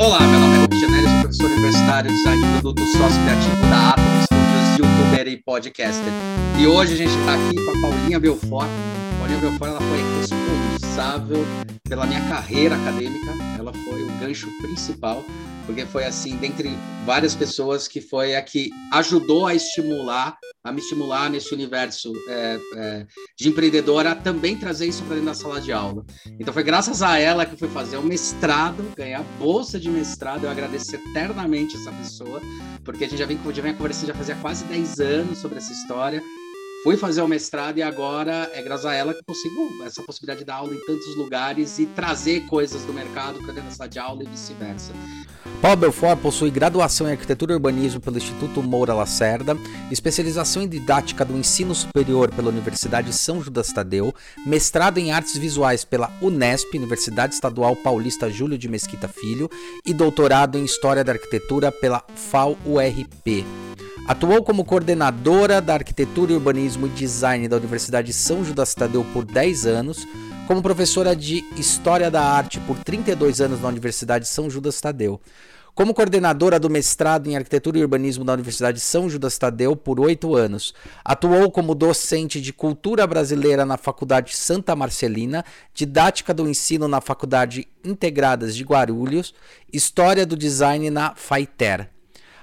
Olá, meu nome é Rubens Genelli, sou professor universitário de design de produto sócio criativo da Atom Studios, youtuber e podcaster. E hoje a gente está aqui com a Paulinha Belfort. Paulinha Belfort ela foi responsável pela minha carreira acadêmica, ela foi o gancho principal, porque foi assim, dentre várias pessoas, que foi a que ajudou a estimular, a me estimular nesse universo é, é, de empreendedora, também trazer isso para dentro da sala de aula. Então foi graças a ela que eu fui fazer o mestrado, ganhar bolsa de mestrado, eu agradeço eternamente essa pessoa, porque a gente já vem, já vem conversando já fazia quase 10 anos sobre essa história, fui fazer o mestrado e agora é graças a ela que consigo essa possibilidade de dar aula em tantos lugares e trazer coisas do mercado para dentro de aula e vice-versa. Paulo Belfort possui graduação em Arquitetura e Urbanismo pelo Instituto Moura Lacerda, especialização em Didática do Ensino Superior pela Universidade São Judas Tadeu, mestrado em Artes Visuais pela Unesp, Universidade Estadual Paulista Júlio de Mesquita Filho, e doutorado em História da Arquitetura pela FAO-URP. Atuou como coordenadora da Arquitetura Urbanismo e Design da Universidade São Judas Tadeu por 10 anos, como professora de História da Arte por 32 anos na Universidade São Judas Tadeu, como coordenadora do mestrado em Arquitetura e Urbanismo da Universidade São Judas Tadeu por oito anos. Atuou como docente de Cultura Brasileira na Faculdade Santa Marcelina, Didática do Ensino na Faculdade Integradas de Guarulhos, História do Design na FAITER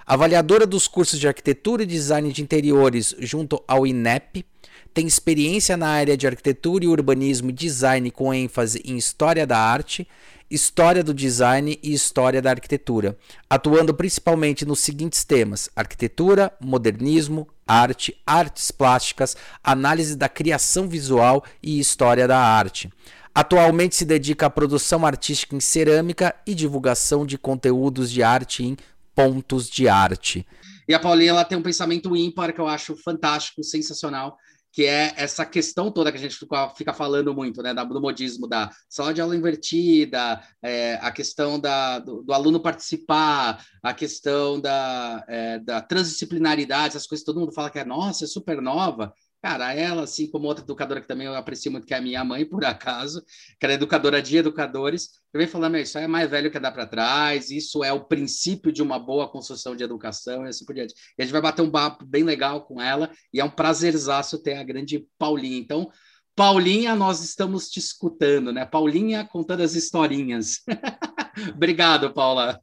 avaliadora dos cursos de arquitetura e design de interiores junto ao INEP, tem experiência na área de arquitetura e urbanismo e design com ênfase em história da arte, história do design e história da arquitetura, atuando principalmente nos seguintes temas: arquitetura, modernismo, arte, artes plásticas, análise da criação visual e história da arte. Atualmente se dedica à produção artística em cerâmica e divulgação de conteúdos de arte em pontos de arte. E a Paulinha ela tem um pensamento ímpar que eu acho fantástico, sensacional, que é essa questão toda que a gente fica, falando muito, né, do modismo da sala de aula invertida, é, a questão da, do, do, aluno participar, a questão da, é, da transdisciplinaridade, essas coisas que todo mundo fala que é, nossa, é super nova, Cara, ela, assim como outra educadora que também eu aprecio muito, que é a minha mãe, por acaso, que ela é educadora de educadores, venho falando, isso é mais velho que dá para trás, isso é o princípio de uma boa construção de educação e assim por diante. E a gente vai bater um papo bem legal com ela, e é um prazerzaço ter a grande Paulinha. Então, Paulinha, nós estamos te escutando, né? Paulinha contando as historinhas. Obrigado, Paula.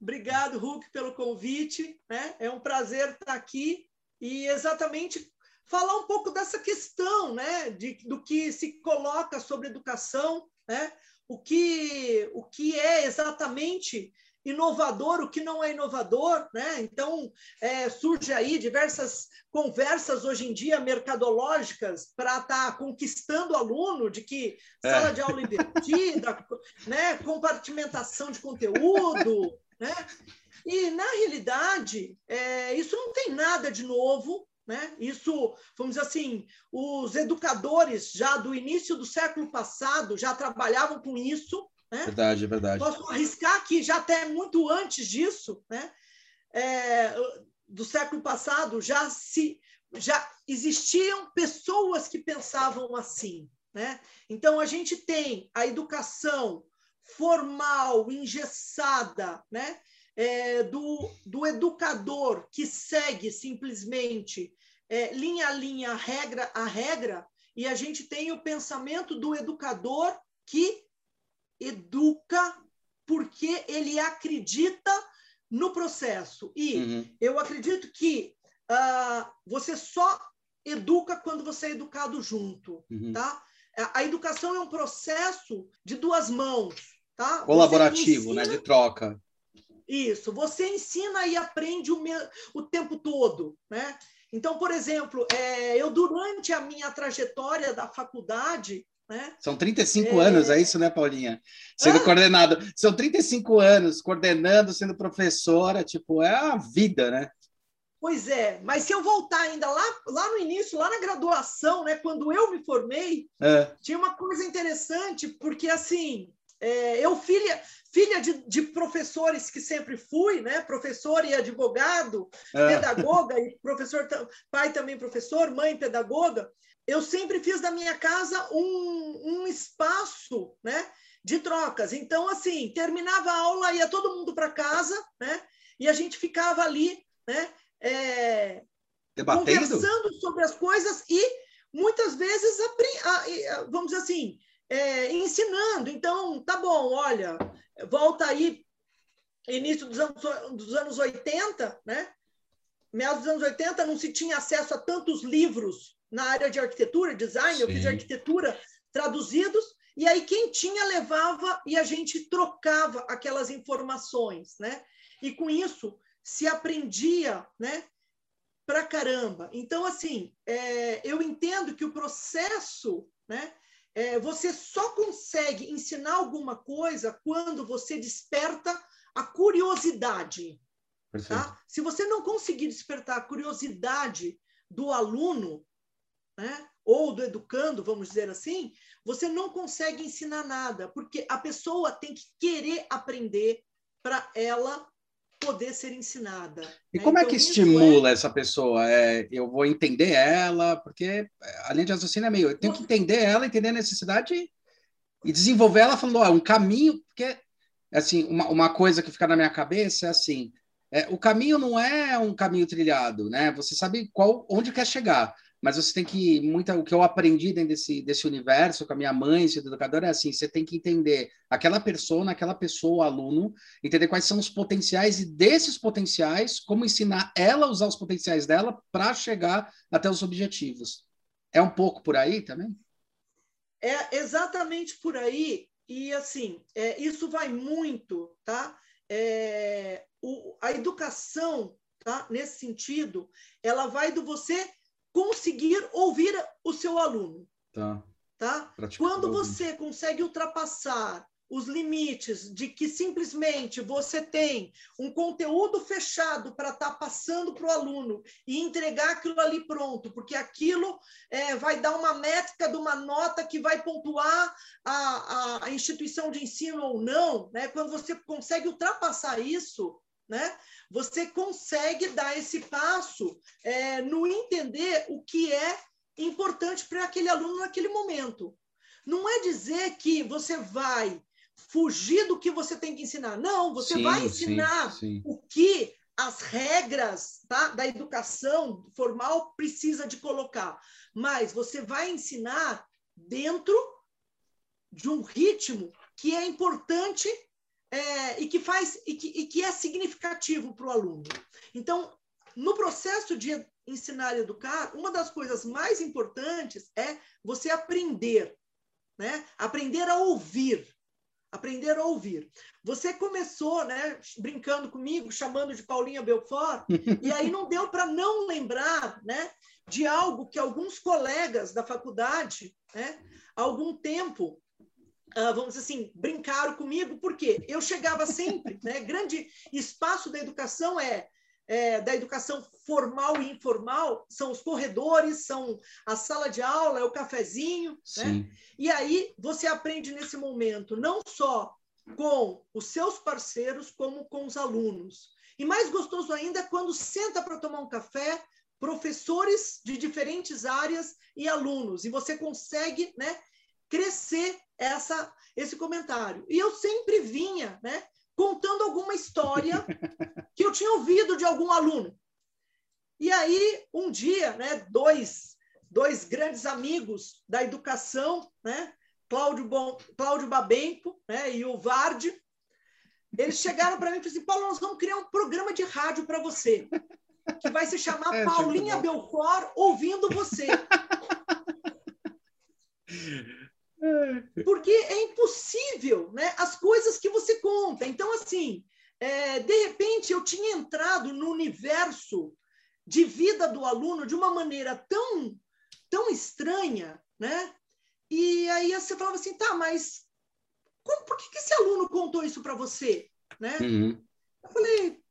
Obrigado, Hulk, pelo convite. Né? É um prazer estar aqui e exatamente falar um pouco dessa questão, né, de, do que se coloca sobre educação, né, o que o que é exatamente inovador, o que não é inovador, né? Então é, surge aí diversas conversas hoje em dia mercadológicas para estar tá conquistando o aluno de que é. sala de aula invertida, né? Compartimentação de conteúdo, né? E, na realidade, é, isso não tem nada de novo. Né? Isso, vamos dizer assim, os educadores já do início do século passado já trabalhavam com isso. Né? Verdade, verdade. Posso arriscar que já até muito antes disso, né? É, do século passado, já se já existiam pessoas que pensavam assim. Né? Então, a gente tem a educação formal, engessada, né? é, do, do educador que segue simplesmente é, linha a linha, regra a regra, e a gente tem o pensamento do educador que educa porque ele acredita no processo. E uhum. eu acredito que uh, você só educa quando você é educado junto, uhum. tá? A, a educação é um processo de duas mãos, tá? Colaborativo, ensina, né? De troca. Isso, você ensina e aprende o, me... o tempo todo, né? Então, por exemplo, é, eu durante a minha trajetória da faculdade, né? São 35 é... anos, é isso, né, Paulinha? Sendo ah? coordenado. São 35 anos coordenando, sendo professora, tipo, é a vida, né? Pois é, mas se eu voltar ainda lá, lá no início, lá na graduação, né, quando eu me formei, é. tinha uma coisa interessante, porque assim, É, eu, filha, filha de, de, professores que sempre fui, né? professor e advogado, é. pedagoga, e professor, pai também professor, mãe pedagoga, eu sempre fiz da minha casa um, um espaço né? de trocas. Então, assim, terminava a aula, ia todo mundo para casa, né? e a gente ficava ali né? É, conversando sobre as coisas e muitas vezes, vamos dizer assim, é, ensinando. Então, tá bom, olha, volta aí, início dos anos, dos anos 80, né? Meados dos anos 80 não se tinha acesso a tantos livros na área de arquitetura, design, Sim. eu fiz arquitetura traduzidos, e aí quem tinha levava e a gente trocava aquelas informações, né? E com isso se aprendia, né? Pra caramba. Então, assim, é, eu entendo que o processo, né? É, você só consegue ensinar alguma coisa quando você desperta a curiosidade. Tá? Se você não conseguir despertar a curiosidade do aluno, né, ou do educando, vamos dizer assim, você não consegue ensinar nada, porque a pessoa tem que querer aprender para ela poder ser ensinada. E né? como é então, é que estimula é... essa pessoa? É, eu vou entender ela, porque além de raciocínio é meio, eu tenho que entender ela, entender a necessidade e desenvolver ela falando, ó, um caminho, porque assim, uma, uma coisa que fica na minha cabeça é assim, é, o caminho não é um caminho trilhado, né? Você sabe qual, onde quer chegar mas você tem que muita o que eu aprendi dentro desse, desse universo com a minha mãe, esse educador é assim, você tem que entender aquela pessoa, aquela pessoa, aluno, entender quais são os potenciais e desses potenciais, como ensinar ela a usar os potenciais dela para chegar até os objetivos. É um pouco por aí também? É exatamente por aí e assim, é, isso vai muito, tá? É, o, a educação, tá? Nesse sentido, ela vai do você conseguir ouvir o seu aluno. Tá. tá? Quando você consegue ultrapassar os limites de que simplesmente você tem um conteúdo fechado para estar tá passando para o aluno e entregar aquilo ali pronto, porque aquilo é, vai dar uma métrica de uma nota que vai pontuar a, a, a instituição de ensino ou não, né? quando você consegue ultrapassar isso, né? Você consegue dar esse passo é, no entender o que é importante para aquele aluno naquele momento. Não é dizer que você vai fugir do que você tem que ensinar. Não, você sim, vai ensinar sim, sim. o que as regras tá, da educação formal precisa de colocar. Mas você vai ensinar dentro de um ritmo que é importante é, e que faz e que, e que é significativo para o aluno. Então, no processo de ensinar e educar, uma das coisas mais importantes é você aprender, né? Aprender a ouvir, aprender a ouvir. Você começou, né, brincando comigo, chamando de Paulinha Belfort, e aí não deu para não lembrar, né, de algo que alguns colegas da faculdade, né, há algum tempo Uh, vamos dizer assim, brincaram comigo, porque eu chegava sempre, né? Grande espaço da educação é, é, da educação formal e informal, são os corredores, são a sala de aula, é o cafezinho, né? E aí você aprende nesse momento, não só com os seus parceiros, como com os alunos. E mais gostoso ainda é quando senta para tomar um café, professores de diferentes áreas e alunos, e você consegue, né, crescer essa, esse comentário. E eu sempre vinha né, contando alguma história que eu tinha ouvido de algum aluno. E aí, um dia, né, dois, dois grandes amigos da educação, né, Cláudio, Bom, Cláudio Babenco né, e o Vardi, eles chegaram para mim e falaram assim, Paulo, nós vamos criar um programa de rádio para você, que vai se chamar é, Paulinha Belfort Ouvindo Você. Porque é impossível, né? As coisas que você conta. Então, assim, é, de repente eu tinha entrado no universo de vida do aluno de uma maneira tão, tão estranha, né? E aí você falava assim, tá, mas como, por que, que esse aluno contou isso para você, né? Uhum. Eu falei,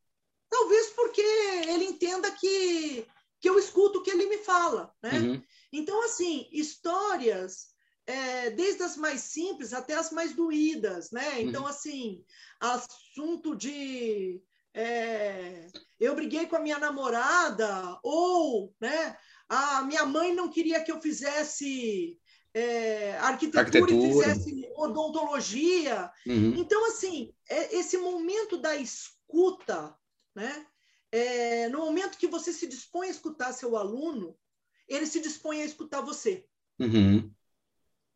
talvez porque ele entenda que que eu escuto o que ele me fala, né? Uhum. Então, assim, histórias é, desde as mais simples até as mais doídas, né? Então, uhum. assim, assunto de é, eu briguei com a minha namorada, ou né, a minha mãe não queria que eu fizesse é, arquitetura, arquitetura, e fizesse odontologia. Uhum. Então, assim, é, esse momento da escuta, né? É, no momento que você se dispõe a escutar seu aluno, ele se dispõe a escutar você. Uhum.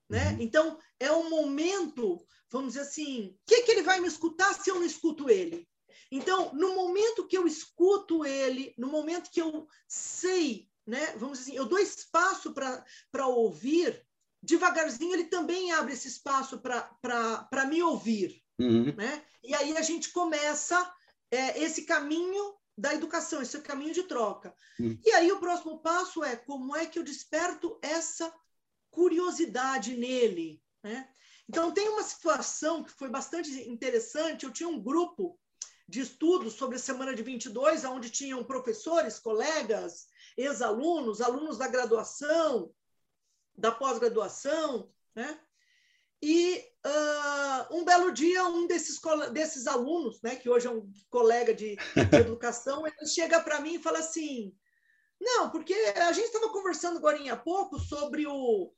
Né? Uhum. Então, é um momento, vamos dizer assim, o que, que ele vai me escutar se eu não escuto ele? Então, no momento que eu escuto ele, no momento que eu sei, né, vamos dizer assim, eu dou espaço para ouvir, devagarzinho ele também abre esse espaço para me ouvir. Uhum. Né? E aí a gente começa é, esse caminho da educação, esse caminho de troca. Uhum. E aí o próximo passo é como é que eu desperto essa curiosidade nele. Né? Então, tem uma situação que foi bastante interessante. Eu tinha um grupo de estudos sobre a semana de 22, onde tinham professores, colegas, ex-alunos, alunos da graduação, da pós-graduação, né? E uh, um belo dia, um desses, desses alunos, né, que hoje é um colega de, de educação, ele chega para mim e fala assim: Não, porque a gente estava conversando agora há pouco sobre o,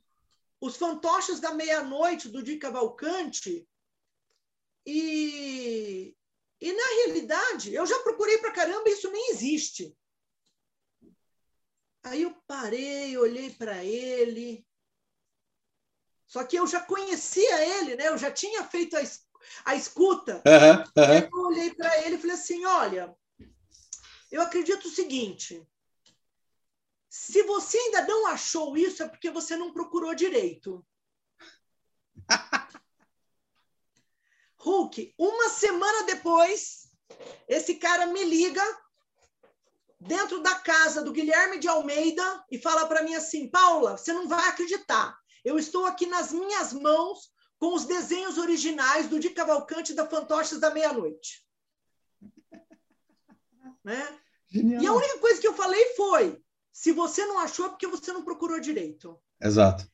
os fantoches da meia-noite do Di Cavalcante, e, e na realidade, eu já procurei para caramba, isso nem existe. Aí eu parei, olhei para ele. Só que eu já conhecia ele, né? Eu já tinha feito a, a escuta. Uhum, uhum. Eu olhei para ele e falei assim: olha, eu acredito o seguinte. Se você ainda não achou isso, é porque você não procurou direito. Hulk, uma semana depois, esse cara me liga dentro da casa do Guilherme de Almeida e fala para mim assim: Paula, você não vai acreditar. Eu estou aqui nas minhas mãos com os desenhos originais do Di Cavalcante da Fantoches da Meia-Noite. né? E a única coisa que eu falei foi: se você não achou, é porque você não procurou direito. Exato.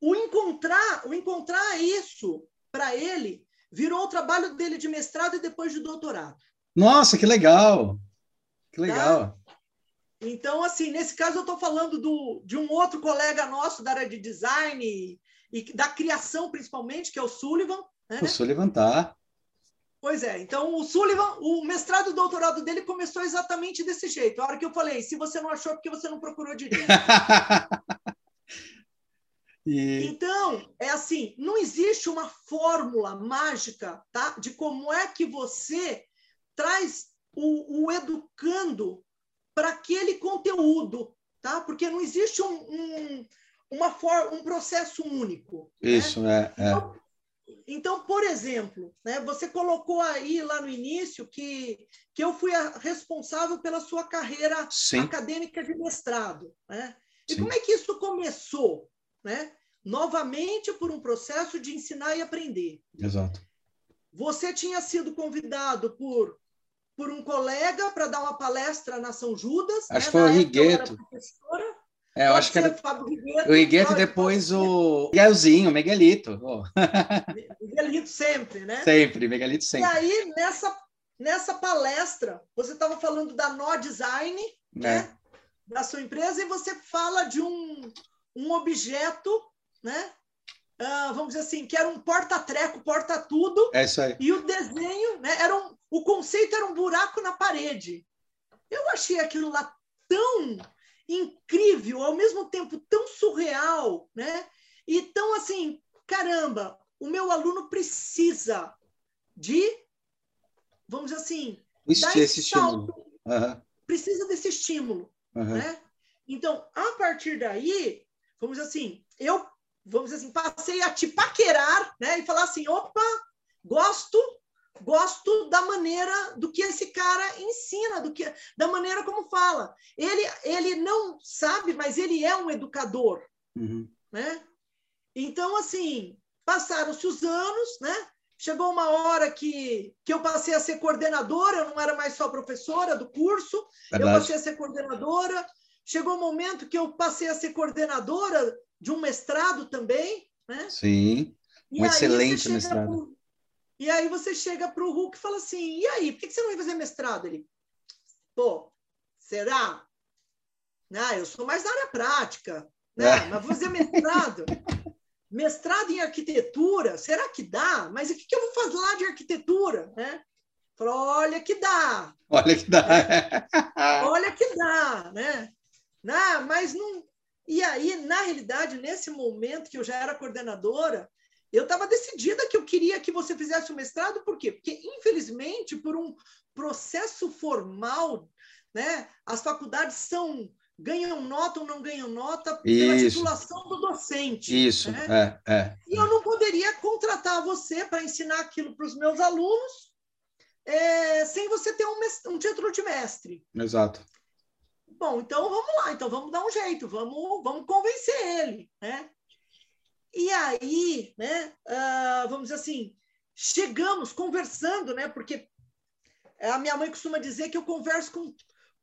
O encontrar, o encontrar isso para ele virou o trabalho dele de mestrado e depois de doutorado. Nossa, que legal! Que tá? legal! Tá? Então, assim, nesse caso eu estou falando do, de um outro colega nosso da área de design e, e da criação, principalmente, que é o Sullivan. Né? O Sullivan tá. Pois é, então o Sullivan, o mestrado e doutorado dele começou exatamente desse jeito. A hora que eu falei, se você não achou, é porque você não procurou direito. E... Então, é assim, não existe uma fórmula mágica tá, de como é que você traz o, o educando para aquele conteúdo, tá? Porque não existe um, um, uma for, um processo único. Né? Isso, né? é. é. Então, então, por exemplo, né, você colocou aí lá no início que, que eu fui a responsável pela sua carreira Sim. acadêmica de mestrado. Né? E Sim. como é que isso começou? né? novamente por um processo de ensinar e aprender. Exato. Você tinha sido convidado por, por um colega para dar uma palestra na São Judas. Acho né? que foi o Rigueto. É, eu acho que era Rigueto, o Rigueto e depois o Miguelzinho, Miguelito. Oh. Miguelito sempre, né? Sempre, Miguelito sempre. E aí, nessa, nessa palestra, você estava falando da Nó Design, é. né? Da sua empresa, e você fala de um, um objeto, né? Uh, vamos dizer assim, que era um porta-treco, porta-tudo. É isso aí. E o desenho, né? Era um, o conceito era um buraco na parede. Eu achei aquilo lá tão incrível, ao mesmo tempo tão surreal, né? E tão assim, caramba, o meu aluno precisa de, vamos dizer assim, dar esse estímulo. Uhum. Precisa desse estímulo, uhum. né? Então, a partir daí, vamos dizer assim, eu, vamos dizer assim, passei a te paquerar, né? E falar assim, opa, gosto, gosto da maneira do que esse cara ensina, do que da maneira como fala. Ele, ele não sabe, mas ele é um educador, uhum. né? Então, assim, passaram-se os anos, né? Chegou uma hora que, que eu passei a ser coordenadora, eu não era mais só professora do curso, Verdade. eu passei a ser coordenadora, chegou o um momento que eu passei a ser coordenadora de um mestrado também, né? Sim, um excelente mestrado. Pro, e aí você chega para o Hulk e fala assim, e aí, por que você não vai fazer mestrado? Ele, pô, será? Ah, eu sou mais da área prática, né? É. Mas vou fazer mestrado. mestrado em arquitetura, será que dá? Mas o que, que eu vou fazer lá de arquitetura? Né? Falou, olha que dá. Olha que dá. olha que dá, né? Não, mas não. E aí, na realidade, nesse momento que eu já era coordenadora, eu estava decidida que eu queria que você fizesse o mestrado, por quê? Porque, infelizmente, por um processo formal, né, as faculdades são ganham nota ou não ganham nota pela Isso. titulação do docente. Isso, né? é, é. E eu não poderia contratar você para ensinar aquilo para os meus alunos é, sem você ter um, um, título de mestre. Exato. Bom, então vamos lá, então vamos dar um jeito, vamos, vamos convencer ele, né? E aí, né, uh, vamos dizer assim, chegamos conversando, né? Porque a minha mãe costuma dizer que eu converso com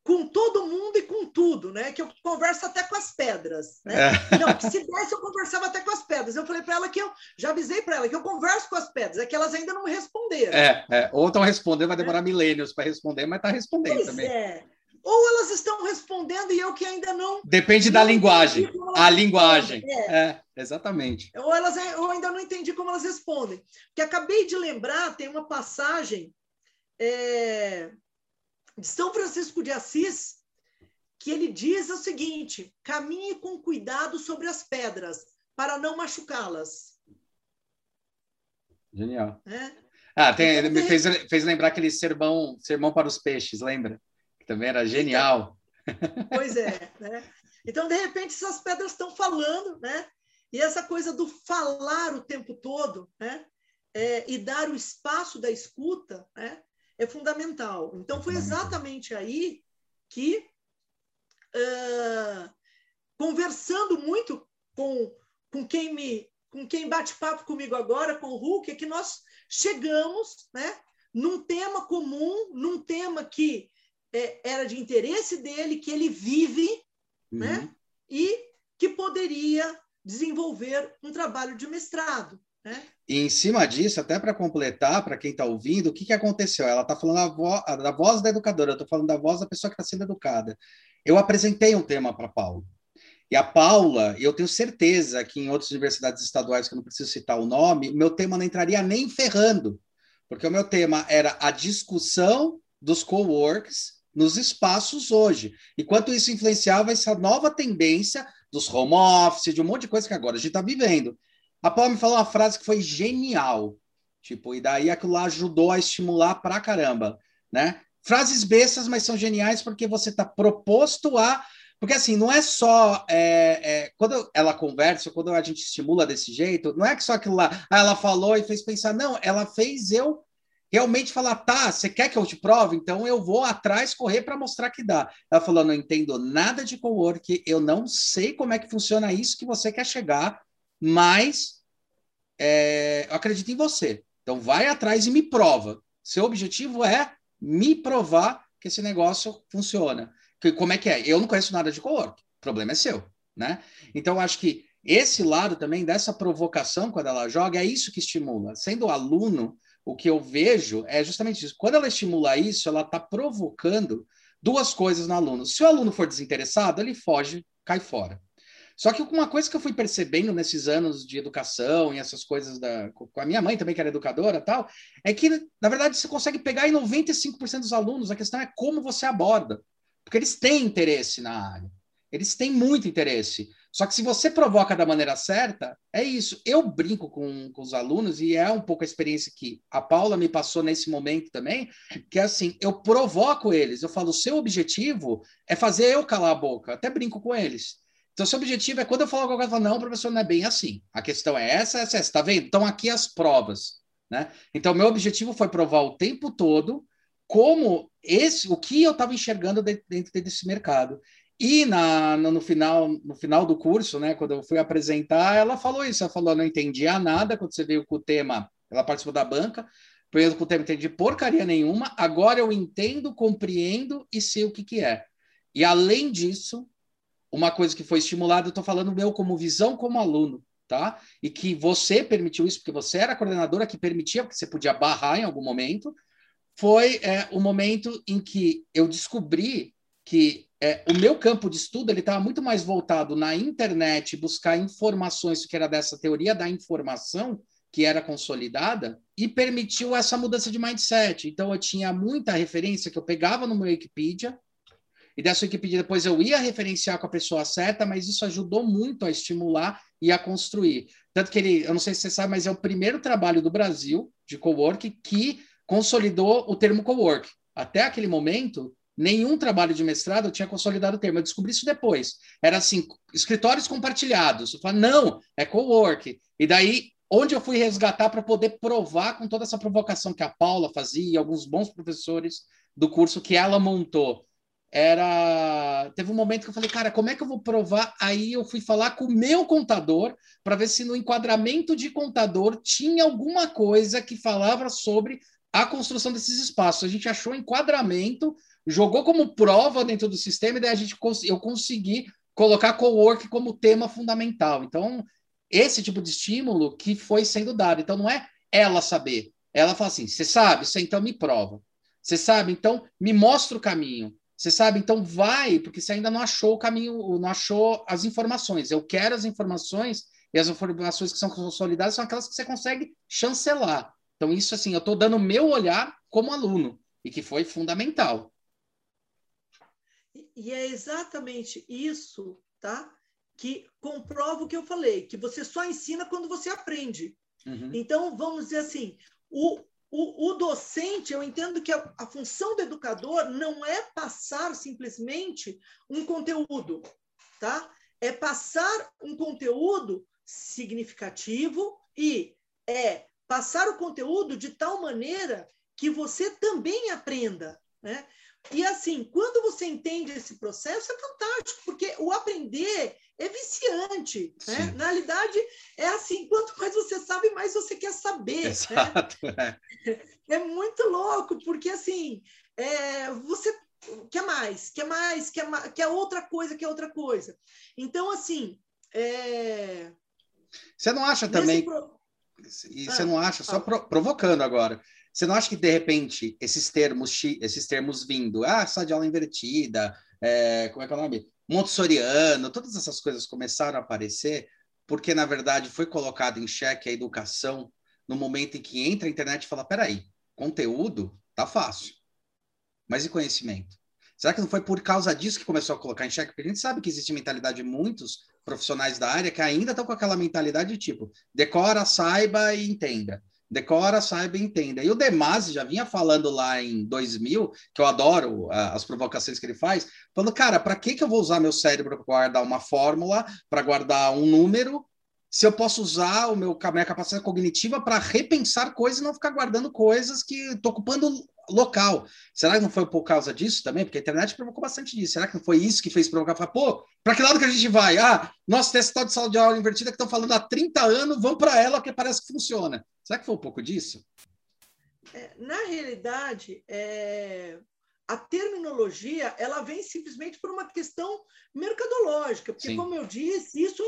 com todo mundo e com tudo, né? Que eu converso até com as pedras, né? É. Não, que se desse eu conversava até com as pedras. Eu falei para ela que eu já avisei para ela que eu converso com as pedras, é que elas ainda não me responderam. É, é. ou estão respondendo, vai demorar é. milênios para responder, mas está respondendo pois também. É. Ou elas estão respondendo e eu que ainda não. Depende não da linguagem. A linguagem. É. é. exatamente. Ou elas eu ainda não entendi como elas respondem. Que acabei de lembrar, tem uma passagem é, de São Francisco de Assis, que ele diz o seguinte: caminhe com cuidado sobre as pedras, para não machucá-las. Genial. É? Ah, tem, então, me fez, fez lembrar aquele sermão, sermão para os peixes, lembra? Que também era genial. Então, pois é, né? Então, de repente, essas pedras estão falando, né? E essa coisa do falar o tempo todo, né? É, e dar o espaço da escuta, né? é fundamental. Então, foi exatamente aí que, uh, conversando muito com, com quem me com quem bate papo comigo agora, com o Hulk, é que nós chegamos né, num tema comum, num tema que é, era de interesse dele, que ele vive, né, uhum. né, e que poderia desenvolver um trabalho de mestrado. Né? E em cima disso, até para completar, para quem está ouvindo, o que, que aconteceu? Ela está falando vo da voz da educadora, eu estou falando da voz da pessoa que está sendo educada. Eu apresentei um tema para a Paula. E a Paula, eu tenho certeza que em outras universidades estaduais, que eu não preciso citar o nome, o meu tema não entraria nem ferrando, porque o meu tema era a discussão dos co-works nos espaços hoje. E quanto isso influenciava essa nova tendência dos home office, de um monte de coisa que agora a gente está vivendo. A Paula me falou uma frase que foi genial. Tipo, e daí aquilo lá ajudou a estimular pra caramba, né? Frases bestas, mas são geniais porque você está proposto a. Porque assim, não é só. É, é, quando ela conversa, quando a gente estimula desse jeito, não é que só aquilo lá, ah, ela falou e fez pensar, não, ela fez eu realmente falar, tá, você quer que eu te prove? Então eu vou atrás correr para mostrar que dá. Ela falou, não entendo nada de cowork, eu não sei como é que funciona isso que você quer chegar, mas é, eu acredito em você. Então vai atrás e me prova. Seu objetivo é me provar que esse negócio funciona. Que, como é que é? Eu não conheço nada de co-work. O problema é seu, né? Então acho que esse lado também dessa provocação quando ela joga é isso que estimula. Sendo aluno, o que eu vejo é justamente isso. Quando ela estimula isso, ela está provocando duas coisas no aluno. Se o aluno for desinteressado, ele foge, cai fora. Só que uma coisa que eu fui percebendo nesses anos de educação e essas coisas da, com a minha mãe também, que era educadora tal, é que, na verdade, você consegue pegar em 95% dos alunos, a questão é como você aborda. Porque eles têm interesse na área. Eles têm muito interesse. Só que se você provoca da maneira certa, é isso. Eu brinco com, com os alunos, e é um pouco a experiência que a Paula me passou nesse momento também, que é assim, eu provoco eles. Eu falo, seu objetivo é fazer eu calar a boca. Até brinco com eles. Então, seu objetivo é, quando eu falo alguma coisa, falar, não, professor, não é bem assim. A questão é essa, essa, essa. Tá vendo? Então, aqui as provas. Né? Então, meu objetivo foi provar o tempo todo como esse, o que eu estava enxergando dentro desse mercado. E na, no, final, no final do curso, né, quando eu fui apresentar, ela falou isso. Ela falou: não entendia nada quando você veio com o tema. Ela participou da banca, veio com o tema, entendi porcaria nenhuma. Agora eu entendo, compreendo e sei o que, que é. E além disso, uma coisa que foi estimulada, eu estou falando meu como visão como aluno, tá? E que você permitiu isso, porque você era a coordenadora que permitia, porque você podia barrar em algum momento, foi é, o momento em que eu descobri que é, o meu campo de estudo ele estava muito mais voltado na internet, buscar informações que era dessa teoria da informação que era consolidada e permitiu essa mudança de mindset. Então eu tinha muita referência que eu pegava no meu Wikipedia e dessa Wikipedia depois eu ia referenciar com a pessoa certa, mas isso ajudou muito a estimular e a construir. Tanto que ele, eu não sei se você sabe, mas é o primeiro trabalho do Brasil de cowork que consolidou o termo cowork. Até aquele momento, nenhum trabalho de mestrado tinha consolidado o termo. Eu descobri isso depois. Era assim, escritórios compartilhados. Eu falei, não, é cowork. E daí, onde eu fui resgatar para poder provar com toda essa provocação que a Paula fazia e alguns bons professores do curso que ela montou. Era. Teve um momento que eu falei, cara, como é que eu vou provar? Aí eu fui falar com o meu contador para ver se no enquadramento de contador tinha alguma coisa que falava sobre a construção desses espaços. A gente achou enquadramento, jogou como prova dentro do sistema, e daí a gente, eu consegui colocar co-work como tema fundamental. Então, esse tipo de estímulo que foi sendo dado. Então, não é ela saber. Ela fala assim: você sabe, você então me prova. Você sabe, então me mostra o caminho. Você sabe, então vai, porque você ainda não achou o caminho, não achou as informações. Eu quero as informações, e as informações que são consolidadas são aquelas que você consegue chancelar. Então, isso assim, eu estou dando meu olhar como aluno, e que foi fundamental. E é exatamente isso, tá? Que comprova o que eu falei, que você só ensina quando você aprende. Uhum. Então, vamos dizer assim, o, o, o, docente, eu entendo que a, a, função do educador não é passar simplesmente um conteúdo, tá? É passar um conteúdo significativo e é passar o conteúdo de tal maneira que você também aprenda, né? E assim, quando você entende esse processo, é fantástico, porque o aprender é viciante. Né? Na realidade, é assim: quanto mais você sabe, mais você quer saber. Né? Exato, né? é. é. muito louco, porque assim, é, você quer mais, quer mais, quer, mais, quer outra coisa, quer outra coisa. Então, assim. É... Você não acha também. Pro... E você ah, não acha, só pro, provocando agora, você não acha que, de repente, esses termos, esses termos vindo, ah, sala de aula invertida, é, como é que é o nome? Montessoriano, todas essas coisas começaram a aparecer porque, na verdade, foi colocado em xeque a educação no momento em que entra a internet e fala, peraí, conteúdo tá fácil, mas e conhecimento? Será que não foi por causa disso que começou a colocar em xeque? Porque a gente sabe que existe mentalidade de muitos profissionais da área que ainda estão com aquela mentalidade de tipo, decora, saiba e entenda. Decora, saiba e entenda. E o Demasi já vinha falando lá em 2000, que eu adoro as provocações que ele faz, falando, cara, para que, que eu vou usar meu cérebro para guardar uma fórmula, para guardar um número, se eu posso usar o meu, a minha capacidade cognitiva para repensar coisas e não ficar guardando coisas que estou ocupando local. Será que não foi por causa disso também? Porque a internet provocou bastante disso. Será que não foi isso que fez provocar? Falar, pô, para que lado que a gente vai? Ah, esse tal de sala de aula invertida que estão falando há 30 anos, vamos para ela que parece que funciona. Será que foi um pouco disso? É, na realidade, é, a terminologia ela vem simplesmente por uma questão mercadológica, porque, Sim. como eu disse, isso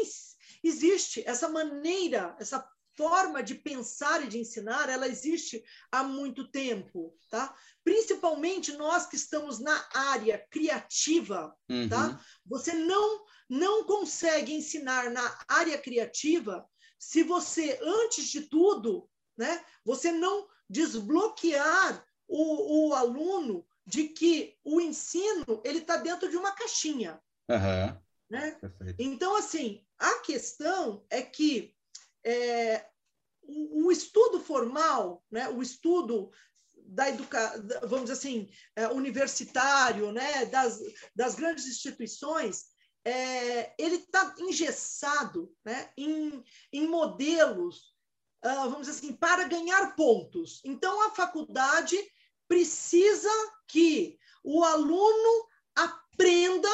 existe, essa maneira, essa forma de pensar e de ensinar, ela existe há muito tempo, tá? Principalmente nós que estamos na área criativa, tá? uhum. tá? Você não não consegue ensinar na área criativa se você antes de tudo, né, você não desbloquear o, o aluno de que o ensino ele está dentro de uma caixinha, uhum. né? Então assim, a questão é que é, o, o, estudo formal, né, o estudo da educação, vamos dizer assim, é, universitário, né, das, das grandes instituições, é, ele está engessado né, em, em modelos, uh, vamos dizer assim, para ganhar pontos. Então, a faculdade precisa que o aluno aprenda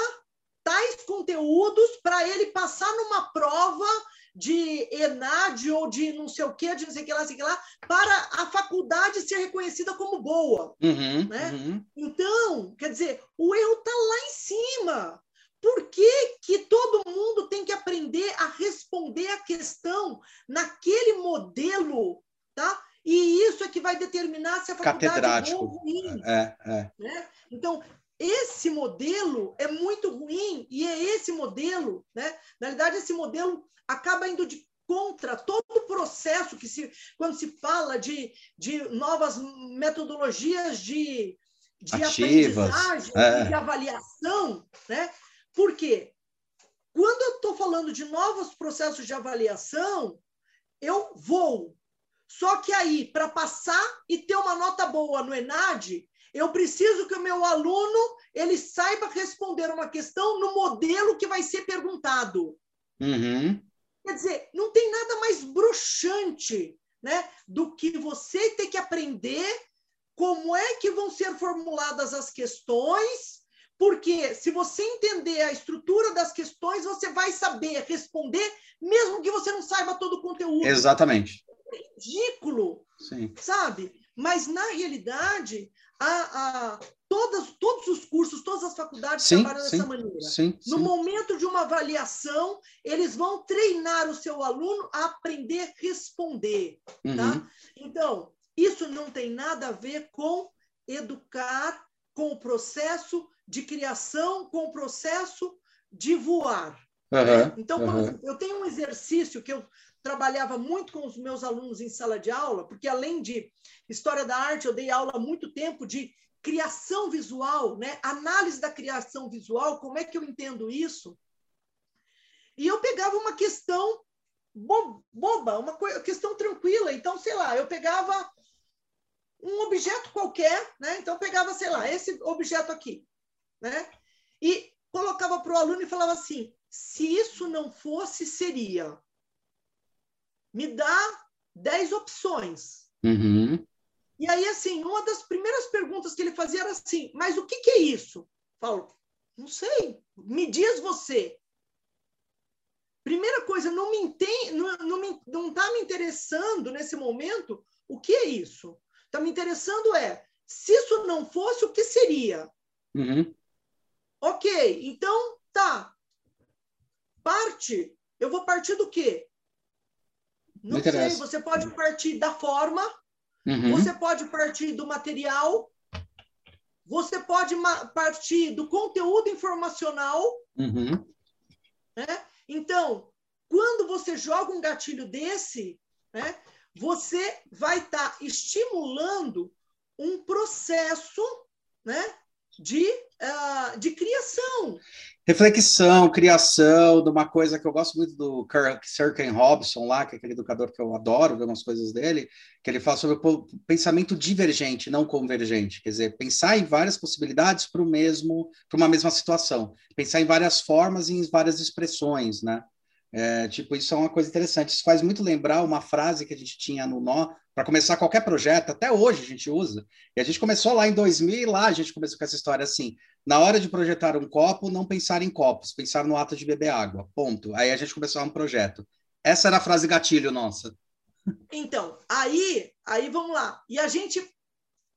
tais conteúdos para ele passar numa prova de ENAD ou de não sei o que, de não sei o que lá, sei que lá, para a faculdade ser reconhecida como boa. Uhum, né? Uhum. Então, quer dizer, o erro está lá em cima. por que, que todo mundo tem que aprender a responder a questão naquele modelo, tá? E isso é que vai determinar se a faculdade é bom ou ruim. É, é. Né? Então, esse modelo é muito ruim e é esse modelo, né? Na verdade, esse modelo acaba indo de contra todo o processo que se quando se fala de, de novas metodologias de, de Ativas, aprendizagem é. de avaliação, né? Por quê? Quando eu estou falando de novos processos de avaliação, eu vou. Só que aí, para passar e ter uma nota boa no ENAD, eu preciso que o meu aluno ele saiba responder uma questão no modelo que vai ser perguntado. Uhum. Quer dizer, não tem nada mais bruxante né, do que você ter que aprender como é que vão ser formuladas as questões, porque se você entender a estrutura das questões, você vai saber responder, mesmo que você não saiba todo o conteúdo. Exatamente. É ridículo, Sim. sabe? Mas, na realidade, a, a, todas, todos os cursos, todas as faculdades sim, trabalham sim, dessa maneira. Sim, no momento de uma avaliação, eles vão treinar o seu aluno a aprender a responder. Uhum. Tá? Então, isso não tem nada a ver com educar, com o processo de criação, com o processo de voar. Uhum, então, uhum. eu tenho um exercício que eu trabalhava muito com os meus alunos em sala de aula, porque além de história da arte, eu dei aula há muito tempo de criação visual, né? Análise da criação visual, como é que eu entendo isso? E eu pegava uma questão boba, uma questão tranquila. Então, sei lá, eu pegava um objeto qualquer, né? Então, pegava, sei lá, esse objeto aqui, né? E colocava para o aluno e falava assim: se isso não fosse, seria me dá 10 opções. Uhum. E aí, assim, uma das primeiras perguntas que ele fazia era assim: mas o que, que é isso? Falo, não sei, me diz você. Primeira coisa, não me entende, não, não, me, não tá me interessando nesse momento o que é isso. Está me interessando é, se isso não fosse, o que seria? Uhum. Ok, então tá. Parte, eu vou partir do quê? Não, não sei, você pode partir da forma, uhum. você pode partir do material, você pode partir do conteúdo informacional. Uhum. Né? Então, quando você joga um gatilho desse, né, você vai estar tá estimulando um processo né, de, uh, de criação reflexão, criação, de uma coisa que eu gosto muito do Sir Ken Robson lá, que é aquele educador que eu adoro, ver umas coisas dele, que ele fala sobre o pensamento divergente, não convergente, quer dizer, pensar em várias possibilidades para o mesmo, para uma mesma situação, pensar em várias formas e em várias expressões, né? É, tipo, isso é uma coisa interessante. Isso faz muito lembrar uma frase que a gente tinha no Nó, para começar qualquer projeto, até hoje a gente usa. E a gente começou lá em 2000 e lá a gente começou com essa história assim: na hora de projetar um copo, não pensar em copos, pensar no ato de beber água. Ponto. Aí a gente começou um projeto. Essa era a frase gatilho nossa. Então, aí, aí vamos lá. E a gente,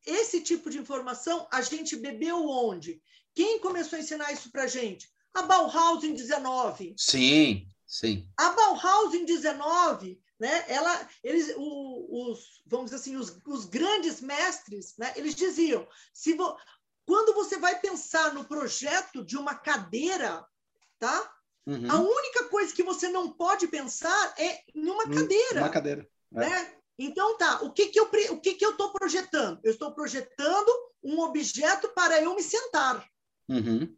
esse tipo de informação, a gente bebeu onde? Quem começou a ensinar isso para gente? A Bauhaus em 19. Sim, sim. A Bauhaus em 19 né? Ela, eles, o, os, vamos dizer assim, os, os grandes mestres, né? Eles diziam, se vo, quando você vai pensar no projeto de uma cadeira, tá? Uhum. A única coisa que você não pode pensar é em uma hum, cadeira. Uma cadeira. É. Né? Então tá, o que que eu o que que eu estou projetando? Eu estou projetando um objeto para eu me sentar. Uhum.